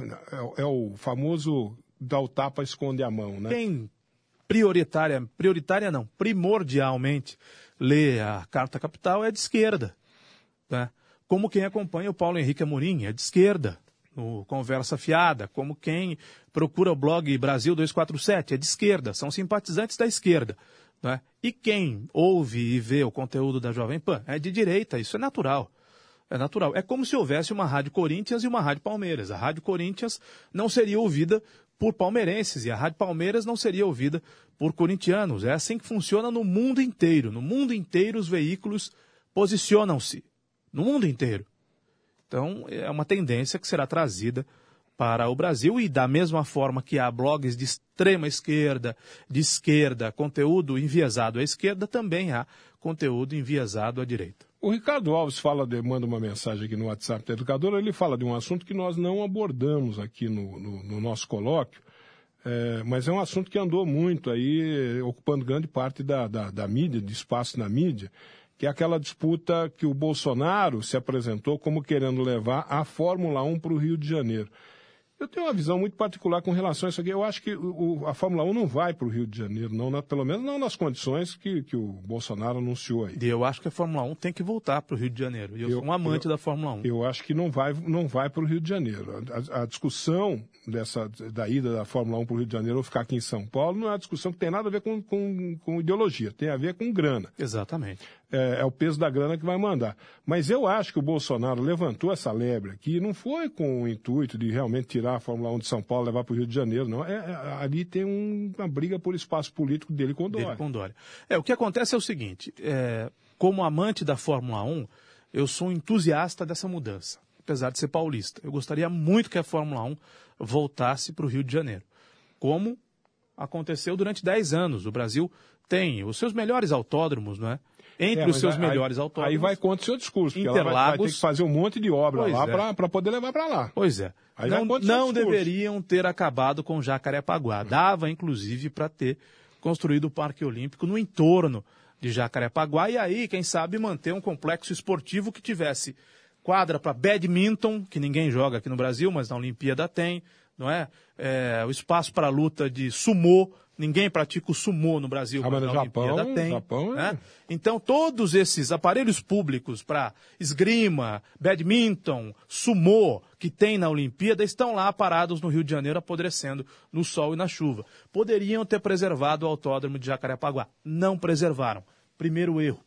é, é o famoso dá o tapa, esconde a mão, né? Quem prioritária, prioritária não, primordialmente lê a Carta Capital é de esquerda. Né? Como quem acompanha o Paulo Henrique Amorim é de esquerda, no Conversa Fiada, como quem procura o blog Brasil 247 é de esquerda, são simpatizantes da esquerda. né? E quem ouve e vê o conteúdo da Jovem Pan é de direita, isso é natural. É natural. É como se houvesse uma Rádio Corinthians e uma Rádio Palmeiras. A Rádio Corinthians não seria ouvida por palmeirenses e a Rádio Palmeiras não seria ouvida por corintianos. É assim que funciona no mundo inteiro. No mundo inteiro, os veículos posicionam-se. No mundo inteiro. Então, é uma tendência que será trazida para o Brasil e da mesma forma que há blogs de extrema esquerda, de esquerda, conteúdo enviesado à esquerda, também há conteúdo enviesado à direita. O Ricardo Alves fala, de, manda uma mensagem aqui no WhatsApp da Educadora, ele fala de um assunto que nós não abordamos aqui no, no, no nosso colóquio, é, mas é um assunto que andou muito aí, ocupando grande parte da, da, da mídia, de espaço na mídia, que é aquela disputa que o Bolsonaro se apresentou como querendo levar a Fórmula 1 para o Rio de Janeiro. Eu tenho uma visão muito particular com relação a isso aqui. Eu acho que o, a Fórmula 1 não vai para o Rio de Janeiro, não, na, pelo menos não nas condições que, que o Bolsonaro anunciou aí. E eu acho que a Fórmula 1 tem que voltar para o Rio de Janeiro. Eu, Eu- sou um amante eu- da Fórmula 1. Eu acho que não vai, não vai para o Rio de Janeiro. A, a discussão dessa, da ida da Fórmula 1 para o Rio de Janeiro ou ficar aqui em São Paulo não é uma discussão que tem nada a ver com, com, com ideologia, tem a ver com grana. Exatamente. É, é, o peso da grana que vai mandar. Mas eu acho que o Bolsonaro levantou essa lebre aqui, não foi com o intuito de realmente tirar a Fórmula 1 de São Paulo e levar para o Rio de Janeiro, não. É, é, ali tem um, uma briga por espaço político dele com o Dória. Dele com Dória. É, o que acontece é o seguinte, é, como amante da Fórmula 1, eu sou entusiasta dessa mudança, apesar de ser paulista. Eu gostaria muito que a Fórmula 1 voltasse para o Rio de Janeiro, como aconteceu durante 10 anos. O Brasil tem os seus melhores autódromos, não é? Entre é, os seus aí, melhores autódromos. Aí vai contra o seu discurso, porque Interlagos, ela vai, vai ter que fazer um monte de obra lá é. para poder levar para lá. Pois é. Aí não não deveriam ter acabado com Jacarepaguá. Dava, inclusive, para ter construído o Parque Olímpico no entorno de Jacarepaguá e aí, quem sabe, manter um complexo esportivo que tivesse quadra para badminton, que ninguém joga aqui no Brasil, mas na Olimpíada tem, não é? é o espaço para luta de sumô, Ninguém pratica o sumô no Brasil, ah, mas na Japão, Olimpíada tem. Japão é... né? Então, todos esses aparelhos públicos para esgrima, badminton, sumô, que tem na Olimpíada, estão lá parados no Rio de Janeiro, apodrecendo no sol e na chuva. Poderiam ter preservado o autódromo de Jacarepaguá. Não preservaram. Primeiro erro.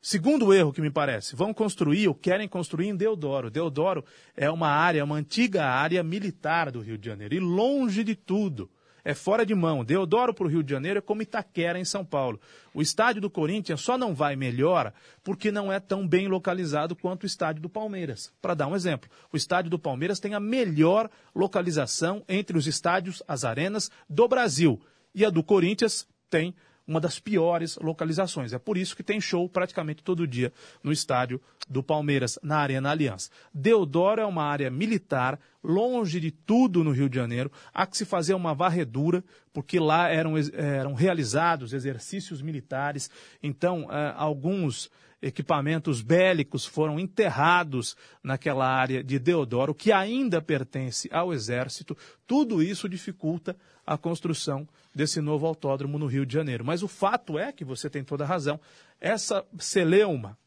Segundo erro que me parece, vão construir ou querem construir em Deodoro. Deodoro é uma área, uma antiga área militar do Rio de Janeiro e longe de tudo é fora de mão. Deodoro para o Rio de Janeiro é como Itaquera em São Paulo. O estádio do Corinthians só não vai melhor porque não é tão bem localizado quanto o estádio do Palmeiras. Para dar um exemplo, o estádio do Palmeiras tem a melhor localização entre os estádios, as arenas do Brasil. E a do Corinthians tem uma das piores localizações. É por isso que tem show praticamente todo dia no estádio do Palmeiras, na Arena Aliança. Deodoro é uma área militar, longe de tudo no Rio de Janeiro. Há que se fazer uma varredura, porque lá eram, eram realizados exercícios militares. Então, eh, alguns equipamentos bélicos foram enterrados naquela área de Deodoro, que ainda pertence ao Exército. Tudo isso dificulta a construção desse novo autódromo no Rio de Janeiro. Mas o fato é que você tem toda a razão. Essa celeuma,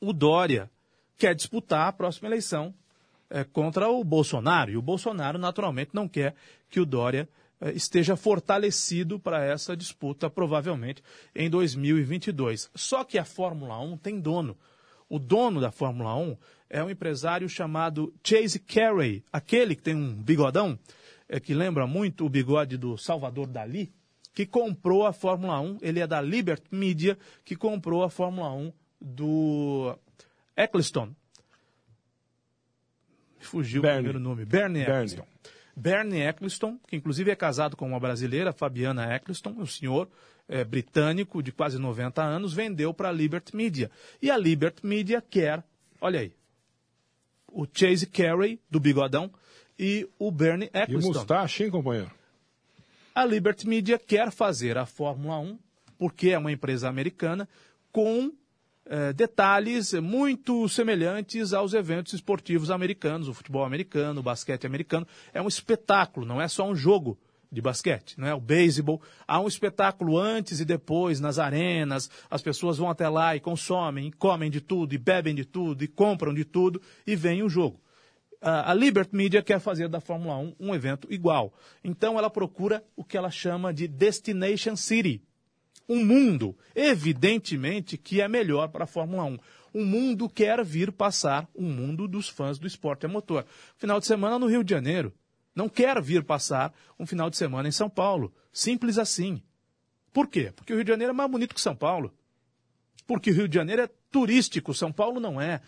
o Dória, quer disputar a próxima eleição é, contra o Bolsonaro. E o Bolsonaro, naturalmente, não quer que o Dória esteja fortalecido para essa disputa, provavelmente em 2022. Só que a Fórmula 1 tem dono. O dono da Fórmula 1 é um empresário chamado Chase Carey, aquele que tem um bigodão, é, que lembra muito o bigode do Salvador Dali, que comprou a Fórmula 1. Ele é da Liberty Media, que comprou a Fórmula 1 do Eccleston. Fugiu Bernie. o primeiro nome. Bernie Eccleston. Bernie Eccleston, que inclusive é casado com uma brasileira, Fabiana Eccleston, um senhor é, britânico de quase 90 anos, vendeu para a Liberty Media. E a Liberty Media quer, olha aí, o Chase Carey, do Bigodão, e o Bernie Eccleston. E o Mustache, hein, companheiro? A Liberty Media quer fazer a Fórmula 1, porque é uma empresa americana, com é, detalhes muito semelhantes aos eventos esportivos americanos, o futebol americano, o basquete americano. É um espetáculo, não é só um jogo de basquete, não é o beisebol. Há um espetáculo antes e depois nas arenas. As pessoas vão até lá e consomem, e comem de tudo, e bebem de tudo, e compram de tudo, e vem o jogo. A Liberty Media quer fazer da Fórmula 1 um evento igual. Então ela procura o que ela chama de Destination City, um mundo, evidentemente, que é melhor para a Fórmula 1. O mundo quer vir passar um mundo dos fãs do esporte a motor. Final de semana no Rio de Janeiro. Não quer vir passar um final de semana em São Paulo. Simples assim. Por quê? Porque o Rio de Janeiro é mais bonito que São Paulo. Porque o Rio de Janeiro é turístico, São Paulo não é.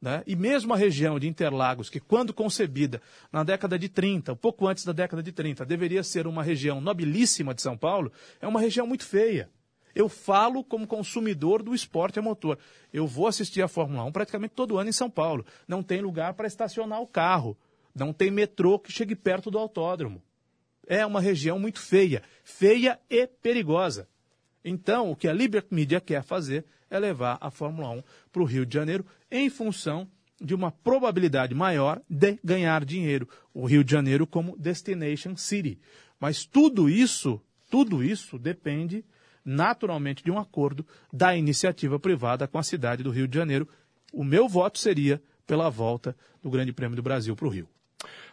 Né? E mesmo a região de Interlagos, que quando concebida na década de 30, um pouco antes da década de 30, deveria ser uma região nobilíssima de São Paulo, é uma região muito feia. Eu falo como consumidor do esporte a motor. Eu vou assistir a Fórmula 1 praticamente todo ano em São Paulo. Não tem lugar para estacionar o carro. Não tem metrô que chegue perto do autódromo. É uma região muito feia, feia e perigosa. Então, o que a Liberty Media quer fazer é levar a Fórmula 1 para o Rio de Janeiro em função de uma probabilidade maior de ganhar dinheiro. O Rio de Janeiro como destination city. Mas tudo isso, tudo isso depende naturalmente de um acordo da iniciativa privada com a cidade do Rio de Janeiro. O meu voto seria pela volta do Grande Prêmio do Brasil para o Rio.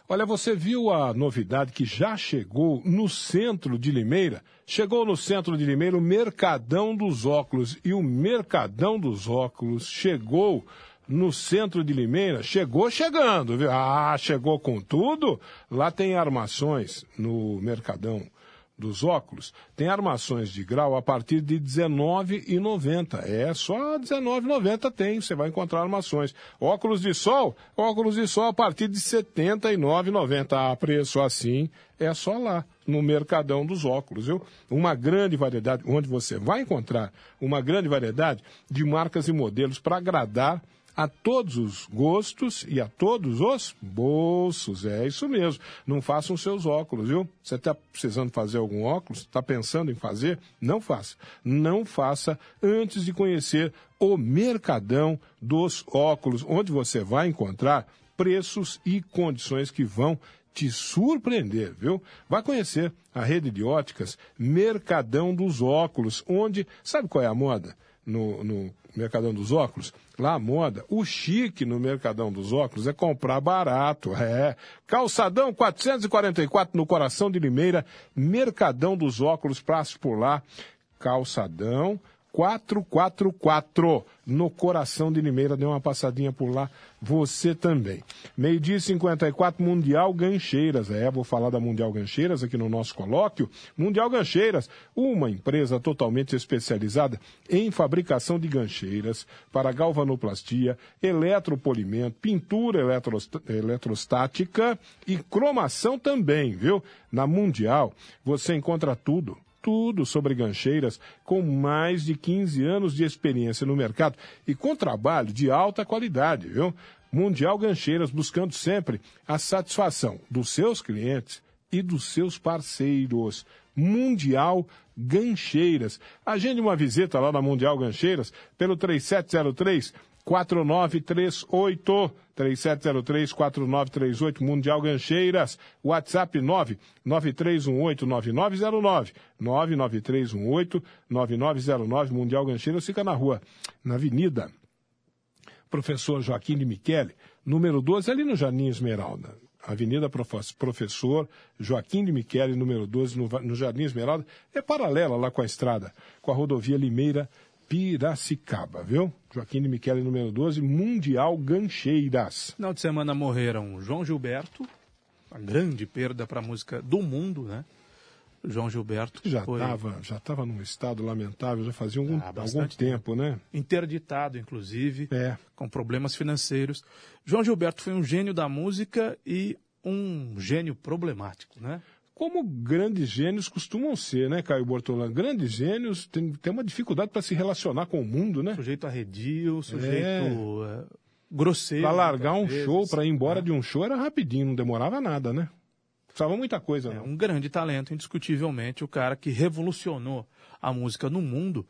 Olha, você viu a novidade que já chegou no centro de Limeira? Chegou no centro de Limeira o Mercadão dos Óculos. E o Mercadão dos Óculos chegou no centro de Limeira. Chegou chegando, viu? Ah, chegou com tudo. Lá tem armações no Mercadão dos óculos tem armações de grau a partir de R$19,90. É só R$19,90 tem, você vai encontrar armações. Óculos de sol, óculos de sol a partir de R$79,90. A preço assim é só lá, no Mercadão dos Óculos, viu? Uma grande variedade, onde você vai encontrar uma grande variedade de marcas e modelos para agradar a todos os gostos e a todos os bolsos. É isso mesmo. Não façam seus óculos, viu? Você está precisando fazer algum óculos? Está pensando em fazer? Não faça. Não faça antes de conhecer o Mercadão dos Óculos, onde você vai encontrar preços e condições que vão te surpreender, viu? Vai conhecer a rede de óticas Mercadão dos Óculos, onde, sabe qual é a moda no, no Mercadão dos Óculos? Lá moda, o chique no Mercadão dos Óculos é comprar barato, é. Calçadão 444 no coração de Limeira, Mercadão dos Óculos, praça por lá. Calçadão 444 no coração de Limeira. Dê uma passadinha por lá, você também. Meio-dia 54, Mundial Gancheiras. É, vou falar da Mundial Gancheiras aqui no nosso colóquio. Mundial Gancheiras, uma empresa totalmente especializada em fabricação de gancheiras para galvanoplastia, eletropolimento, pintura eletrostática e cromação também, viu? Na Mundial, você encontra tudo tudo sobre gancheiras, com mais de 15 anos de experiência no mercado e com trabalho de alta qualidade, viu? Mundial Gancheiras buscando sempre a satisfação dos seus clientes e dos seus parceiros. Mundial Gancheiras. Agende uma visita lá na Mundial Gancheiras pelo 3703 4938 3703 4938 Mundial Gancheiras, WhatsApp 99318 9909 99318 9909 Mundial Gancheiras fica na rua, na Avenida. Professor Joaquim de Michele, número 12, ali no Jardim Esmeralda. Avenida Professor Joaquim de Michele, número 12, no, no Jardim Esmeralda, é paralela lá com a estrada, com a rodovia Limeira Piracicaba, viu? Joaquim de Michele, número 12, Mundial Gancheiras. Final de semana morreram João Gilberto, a grande perda para a música do mundo, né? João Gilberto. Já estava já tava num estado lamentável, já fazia algum, ah, algum tempo, né? Interditado, inclusive, é. com problemas financeiros. João Gilberto foi um gênio da música e um gênio problemático, né? Como grandes gênios costumam ser, né, Caio Bortolano? Grandes gênios têm, têm uma dificuldade para se relacionar com o mundo, né? Sujeito arredio, sujeito é. uh, grosseiro. Para largar um vezes, show, para ir embora é. de um show era rapidinho, não demorava nada, né? Precisava muita coisa, é, não. Um grande talento, indiscutivelmente, o cara que revolucionou a música no mundo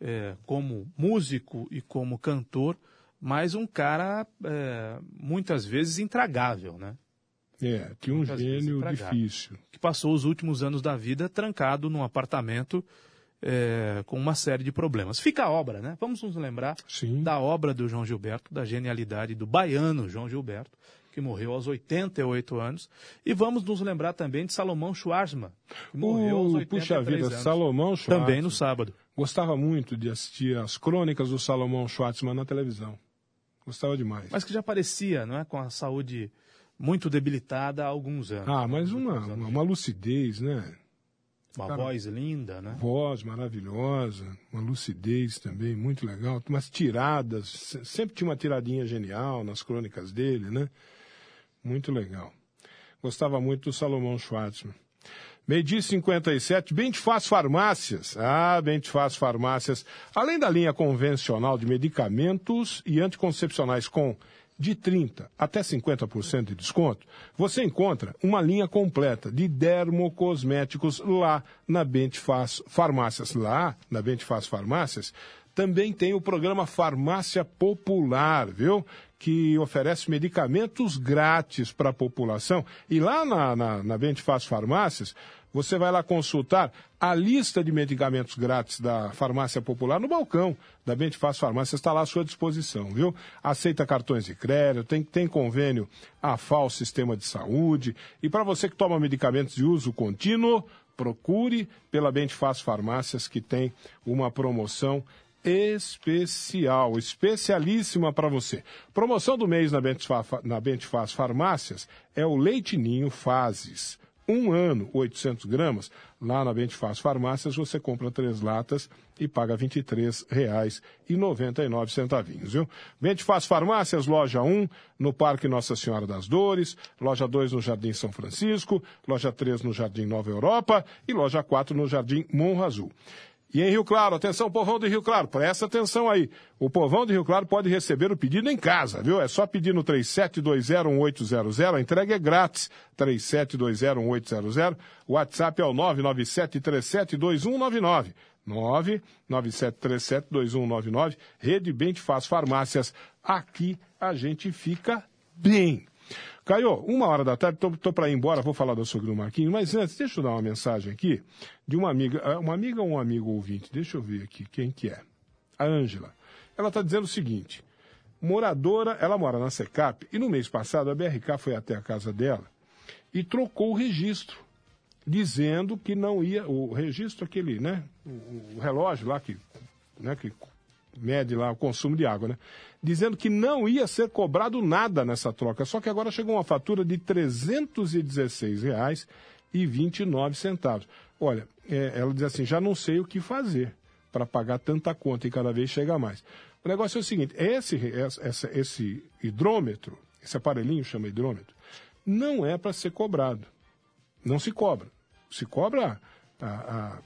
é, como músico e como cantor, mas um cara é, muitas vezes intragável, né? É, tinha um gênio difícil. Que passou os últimos anos da vida trancado num apartamento é, com uma série de problemas. Fica a obra, né? Vamos nos lembrar Sim. da obra do João Gilberto, da genialidade do baiano João Gilberto, que morreu aos 88 anos. E vamos nos lembrar também de Salomão Schwarzman, que morreu uh, aos 83 puxa vida, anos. Salomão Schwarzman. Também no sábado. Gostava muito de assistir as crônicas do Salomão Schwarzman na televisão. Gostava demais. Mas que já parecia, não é? Com a saúde muito debilitada há alguns anos. Ah, mas uma, uma, uma, lucidez, né? Uma Cara, voz linda, né? Voz maravilhosa, uma lucidez também muito legal, umas tiradas, sempre tinha uma tiradinha genial nas crônicas dele, né? Muito legal. Gostava muito do Salomão Schwartzman. Meio-dia 57, bem te faz farmácias. Ah, bem te faz farmácias. Além da linha convencional de medicamentos e anticoncepcionais com de 30% até 50% de desconto, você encontra uma linha completa de dermocosméticos lá na Bentifaz Farmácias. Lá na Bentifaz Farmácias também tem o programa Farmácia Popular, viu? Que oferece medicamentos grátis para a população. E lá na, na, na Farmácias, você vai lá consultar a lista de medicamentos grátis da Farmácia Popular no balcão da Bente Fácil Farmácia, está lá à sua disposição, viu? Aceita cartões de crédito, tem, tem convênio a FAO Sistema de Saúde. E para você que toma medicamentos de uso contínuo, procure pela Bente Fácil Farmácias, que tem uma promoção especial, especialíssima para você. Promoção do mês na Bente Faz Farmácias é o Leite Ninho Fases um ano, 800 gramas, lá na Bente Faz Farmácias você compra três latas e paga R$ 23,99, viu? Faz Farmácias, loja 1, no Parque Nossa Senhora das Dores, loja 2 no Jardim São Francisco, loja 3 no Jardim Nova Europa e loja 4 no Jardim Monro Azul. E em Rio Claro, atenção, povão de Rio Claro, presta atenção aí. O povão de Rio Claro pode receber o pedido em casa, viu? É só pedir no 37201800, a entrega é grátis. 37201800, o WhatsApp é o 997372199. 997372199, Rede Bem Faz Farmácias. Aqui a gente fica bem. Caio, uma hora da tarde, estou para ir embora, vou falar do açougue do Marquinhos, mas antes, deixa eu dar uma mensagem aqui de uma amiga, ah, uma amiga ou um amigo ouvinte, deixa eu ver aqui quem que é. A Ângela. Ela está dizendo o seguinte, moradora, ela mora na Secap, e no mês passado a BRK foi até a casa dela e trocou o registro, dizendo que não ia, o registro aquele, né, o relógio lá que, né, que mede lá o consumo de água, né? Dizendo que não ia ser cobrado nada nessa troca. Só que agora chegou uma fatura de R$ 316,29. Olha, é, ela diz assim, já não sei o que fazer para pagar tanta conta e cada vez chega mais. O negócio é o seguinte, esse, esse, esse hidrômetro, esse aparelhinho chama hidrômetro, não é para ser cobrado. Não se cobra. Se cobra a, a,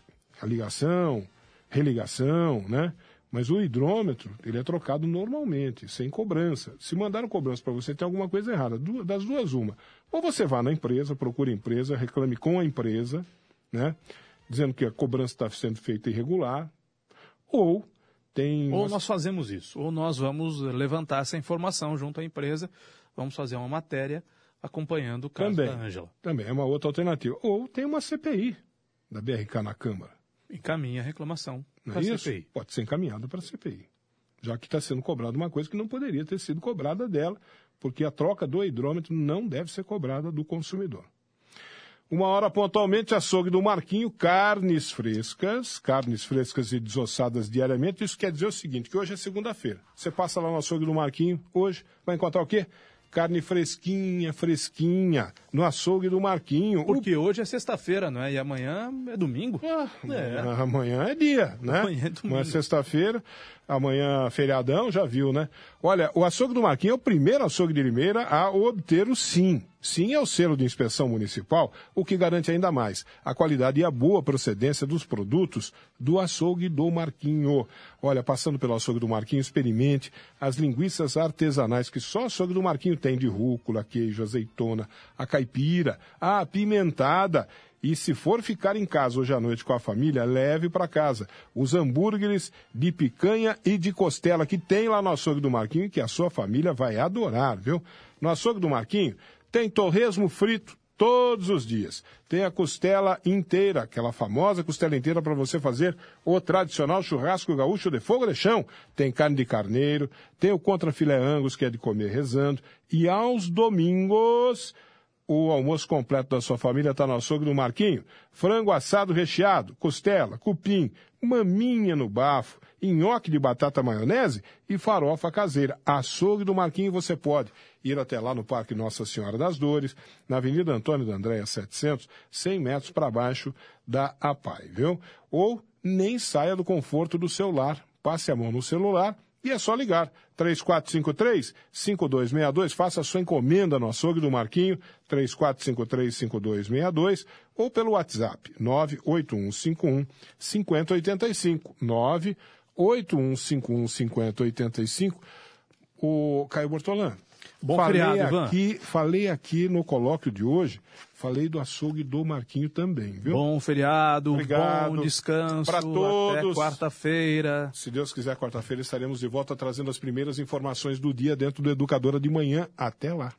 a ligação, religação, né? Mas o hidrômetro, ele é trocado normalmente, sem cobrança. Se mandaram cobrança para você, tem alguma coisa errada. Das duas, uma. Ou você vá na empresa, procure a empresa, reclame com a empresa, né? Dizendo que a cobrança está sendo feita irregular. Ou tem. Ou nós fazemos isso. Ou nós vamos levantar essa informação junto à empresa, vamos fazer uma matéria acompanhando o caso também, da Ângela. Também é uma outra alternativa. Ou tem uma CPI da BRK na Câmara. Encaminha a reclamação não é isso? CPI. Pode ser encaminhado para a CPI. Já que está sendo cobrada uma coisa que não poderia ter sido cobrada dela, porque a troca do hidrômetro não deve ser cobrada do consumidor. Uma hora pontualmente, açougue do Marquinho, carnes frescas, carnes frescas e desossadas diariamente. Isso quer dizer o seguinte, que hoje é segunda-feira. Você passa lá no açougue do Marquinho, hoje, vai encontrar o quê? Carne fresquinha, fresquinha, no açougue do Marquinho. Porque o... hoje é sexta-feira, não é? E amanhã é domingo. Ah, é. Amanhã é dia, né? Amanhã é domingo. Amanhã é sexta-feira, amanhã feriadão, já viu, né? Olha, o açougue do Marquinho é o primeiro açougue de Limeira a obter o SIM. Sim é o selo de inspeção municipal, o que garante ainda mais a qualidade e a boa procedência dos produtos do açougue do Marquinho. Olha, passando pelo açougue do Marquinho, experimente as linguiças artesanais que só o açougue do Marquinho tem de rúcula, queijo, azeitona, a caipira, a apimentada e se for ficar em casa hoje à noite com a família, leve para casa os hambúrgueres de picanha e de costela que tem lá no açougue do Marquinho que a sua família vai adorar, viu? No açougue do Marquinho tem torresmo frito todos os dias. Tem a costela inteira, aquela famosa costela inteira para você fazer o tradicional churrasco gaúcho de fogo de chão. Tem carne de carneiro, tem o contra filé angus, que é de comer rezando. E aos domingos o almoço completo da sua família está no açougue do Marquinho. Frango assado recheado, costela, cupim, maminha no bafo, nhoque de batata maionese e farofa caseira. Açougue do Marquinho você pode ir até lá no Parque Nossa Senhora das Dores, na Avenida Antônio da Andréia 700, 100 metros para baixo da APAI, viu? Ou nem saia do conforto do seu lar. Passe a mão no celular e é só ligar. 3453-5262. Faça a sua encomenda no açougue do Marquinho. 3453-5262. Ou pelo WhatsApp. 98151-5085. 98151-5085. O Caio Bortolã. Bom falei feriado, aqui, Ivan. Falei aqui no colóquio de hoje, falei do açougue do Marquinho também, viu? Bom feriado, Obrigado. bom descanso. Para todos. quarta-feira. Se Deus quiser, quarta-feira estaremos de volta trazendo as primeiras informações do dia dentro do Educadora de Manhã. Até lá.